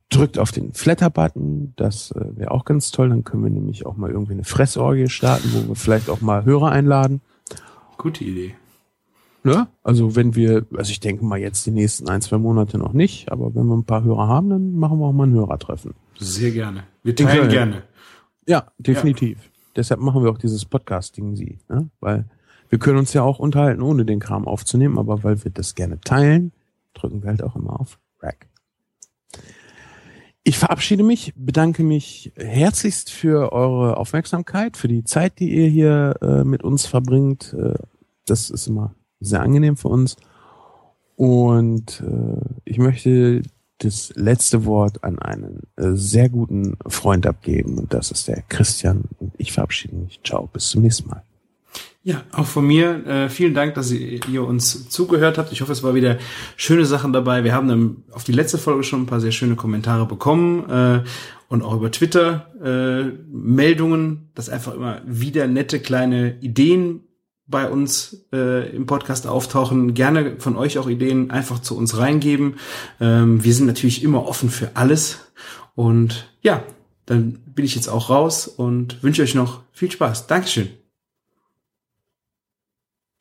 drückt auf den Flatter-Button, das äh, wäre auch ganz toll, dann können wir nämlich auch mal irgendwie eine Fressorgie starten, wo wir vielleicht auch mal Hörer einladen. Gute Idee. Ne? Also wenn wir, also ich denke mal jetzt die nächsten ein, zwei Monate noch nicht, aber wenn wir ein paar Hörer haben, dann machen wir auch mal ein Hörertreffen. Sehr gerne. Wir teilen gerne. Ja, definitiv. Deshalb machen wir auch dieses Podcasting sie, ne? weil wir können uns ja auch unterhalten, ohne den Kram aufzunehmen, aber weil wir das gerne teilen, drücken wir halt auch immer auf Rack. Ich verabschiede mich, bedanke mich herzlichst für eure Aufmerksamkeit, für die Zeit, die ihr hier äh, mit uns verbringt. Äh, das ist immer sehr angenehm für uns. Und äh, ich möchte das letzte Wort an einen äh, sehr guten Freund abgeben und das ist der Christian und ich verabschiede mich. Ciao, bis zum nächsten Mal. Ja, auch von mir äh, vielen Dank, dass ihr, uns zugehört habt. Ich hoffe, es war wieder schöne Sachen dabei. Wir haben dann auf die letzte Folge schon ein paar sehr schöne Kommentare bekommen äh, und auch über Twitter äh, Meldungen, dass einfach immer wieder nette kleine Ideen bei uns äh, im Podcast auftauchen. Gerne von euch auch Ideen einfach zu uns reingeben. Ähm, wir sind natürlich immer offen für alles. Und ja, dann bin ich jetzt auch raus und wünsche euch noch viel Spaß. Dankeschön.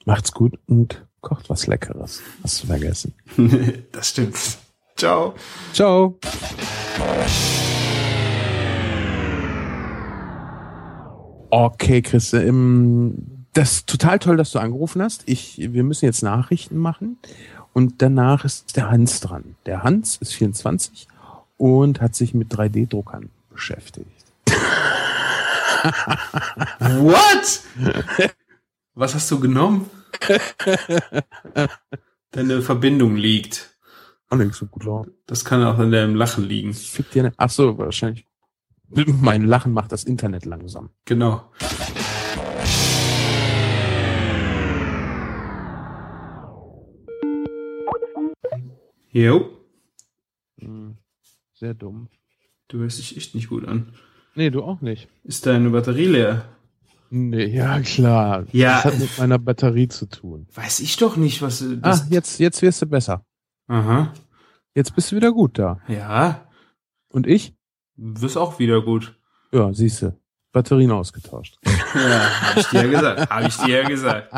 Macht's gut und kocht was Leckeres. Hast du vergessen. das stimmt. Ciao. Ciao. Okay, Chris, ähm, das ist total toll, dass du angerufen hast. Ich, wir müssen jetzt Nachrichten machen und danach ist der Hans dran. Der Hans ist 24 und hat sich mit 3D-Druckern beschäftigt. What? Was hast du genommen? Deine Verbindung liegt. Oh, nicht so gut laut. Das kann auch an deinem Lachen liegen. Fick dir ne Ach so, wahrscheinlich. Mein Lachen macht das Internet langsam. Genau. Jo. Hm, Sehr dumm. Du hörst dich echt nicht gut an. Nee, du auch nicht. Ist deine Batterie leer? Nee, ja, klar. Ja. Das hat mit meiner Batterie zu tun. Weiß ich doch nicht, was äh, Ah, jetzt, jetzt wirst du besser. Aha. Jetzt bist du wieder gut da. Ja. Und ich? Wirst auch wieder gut. Ja, siehst du. Batterien ausgetauscht. Ja, hab ich dir ja gesagt. Hab ich dir ja gesagt.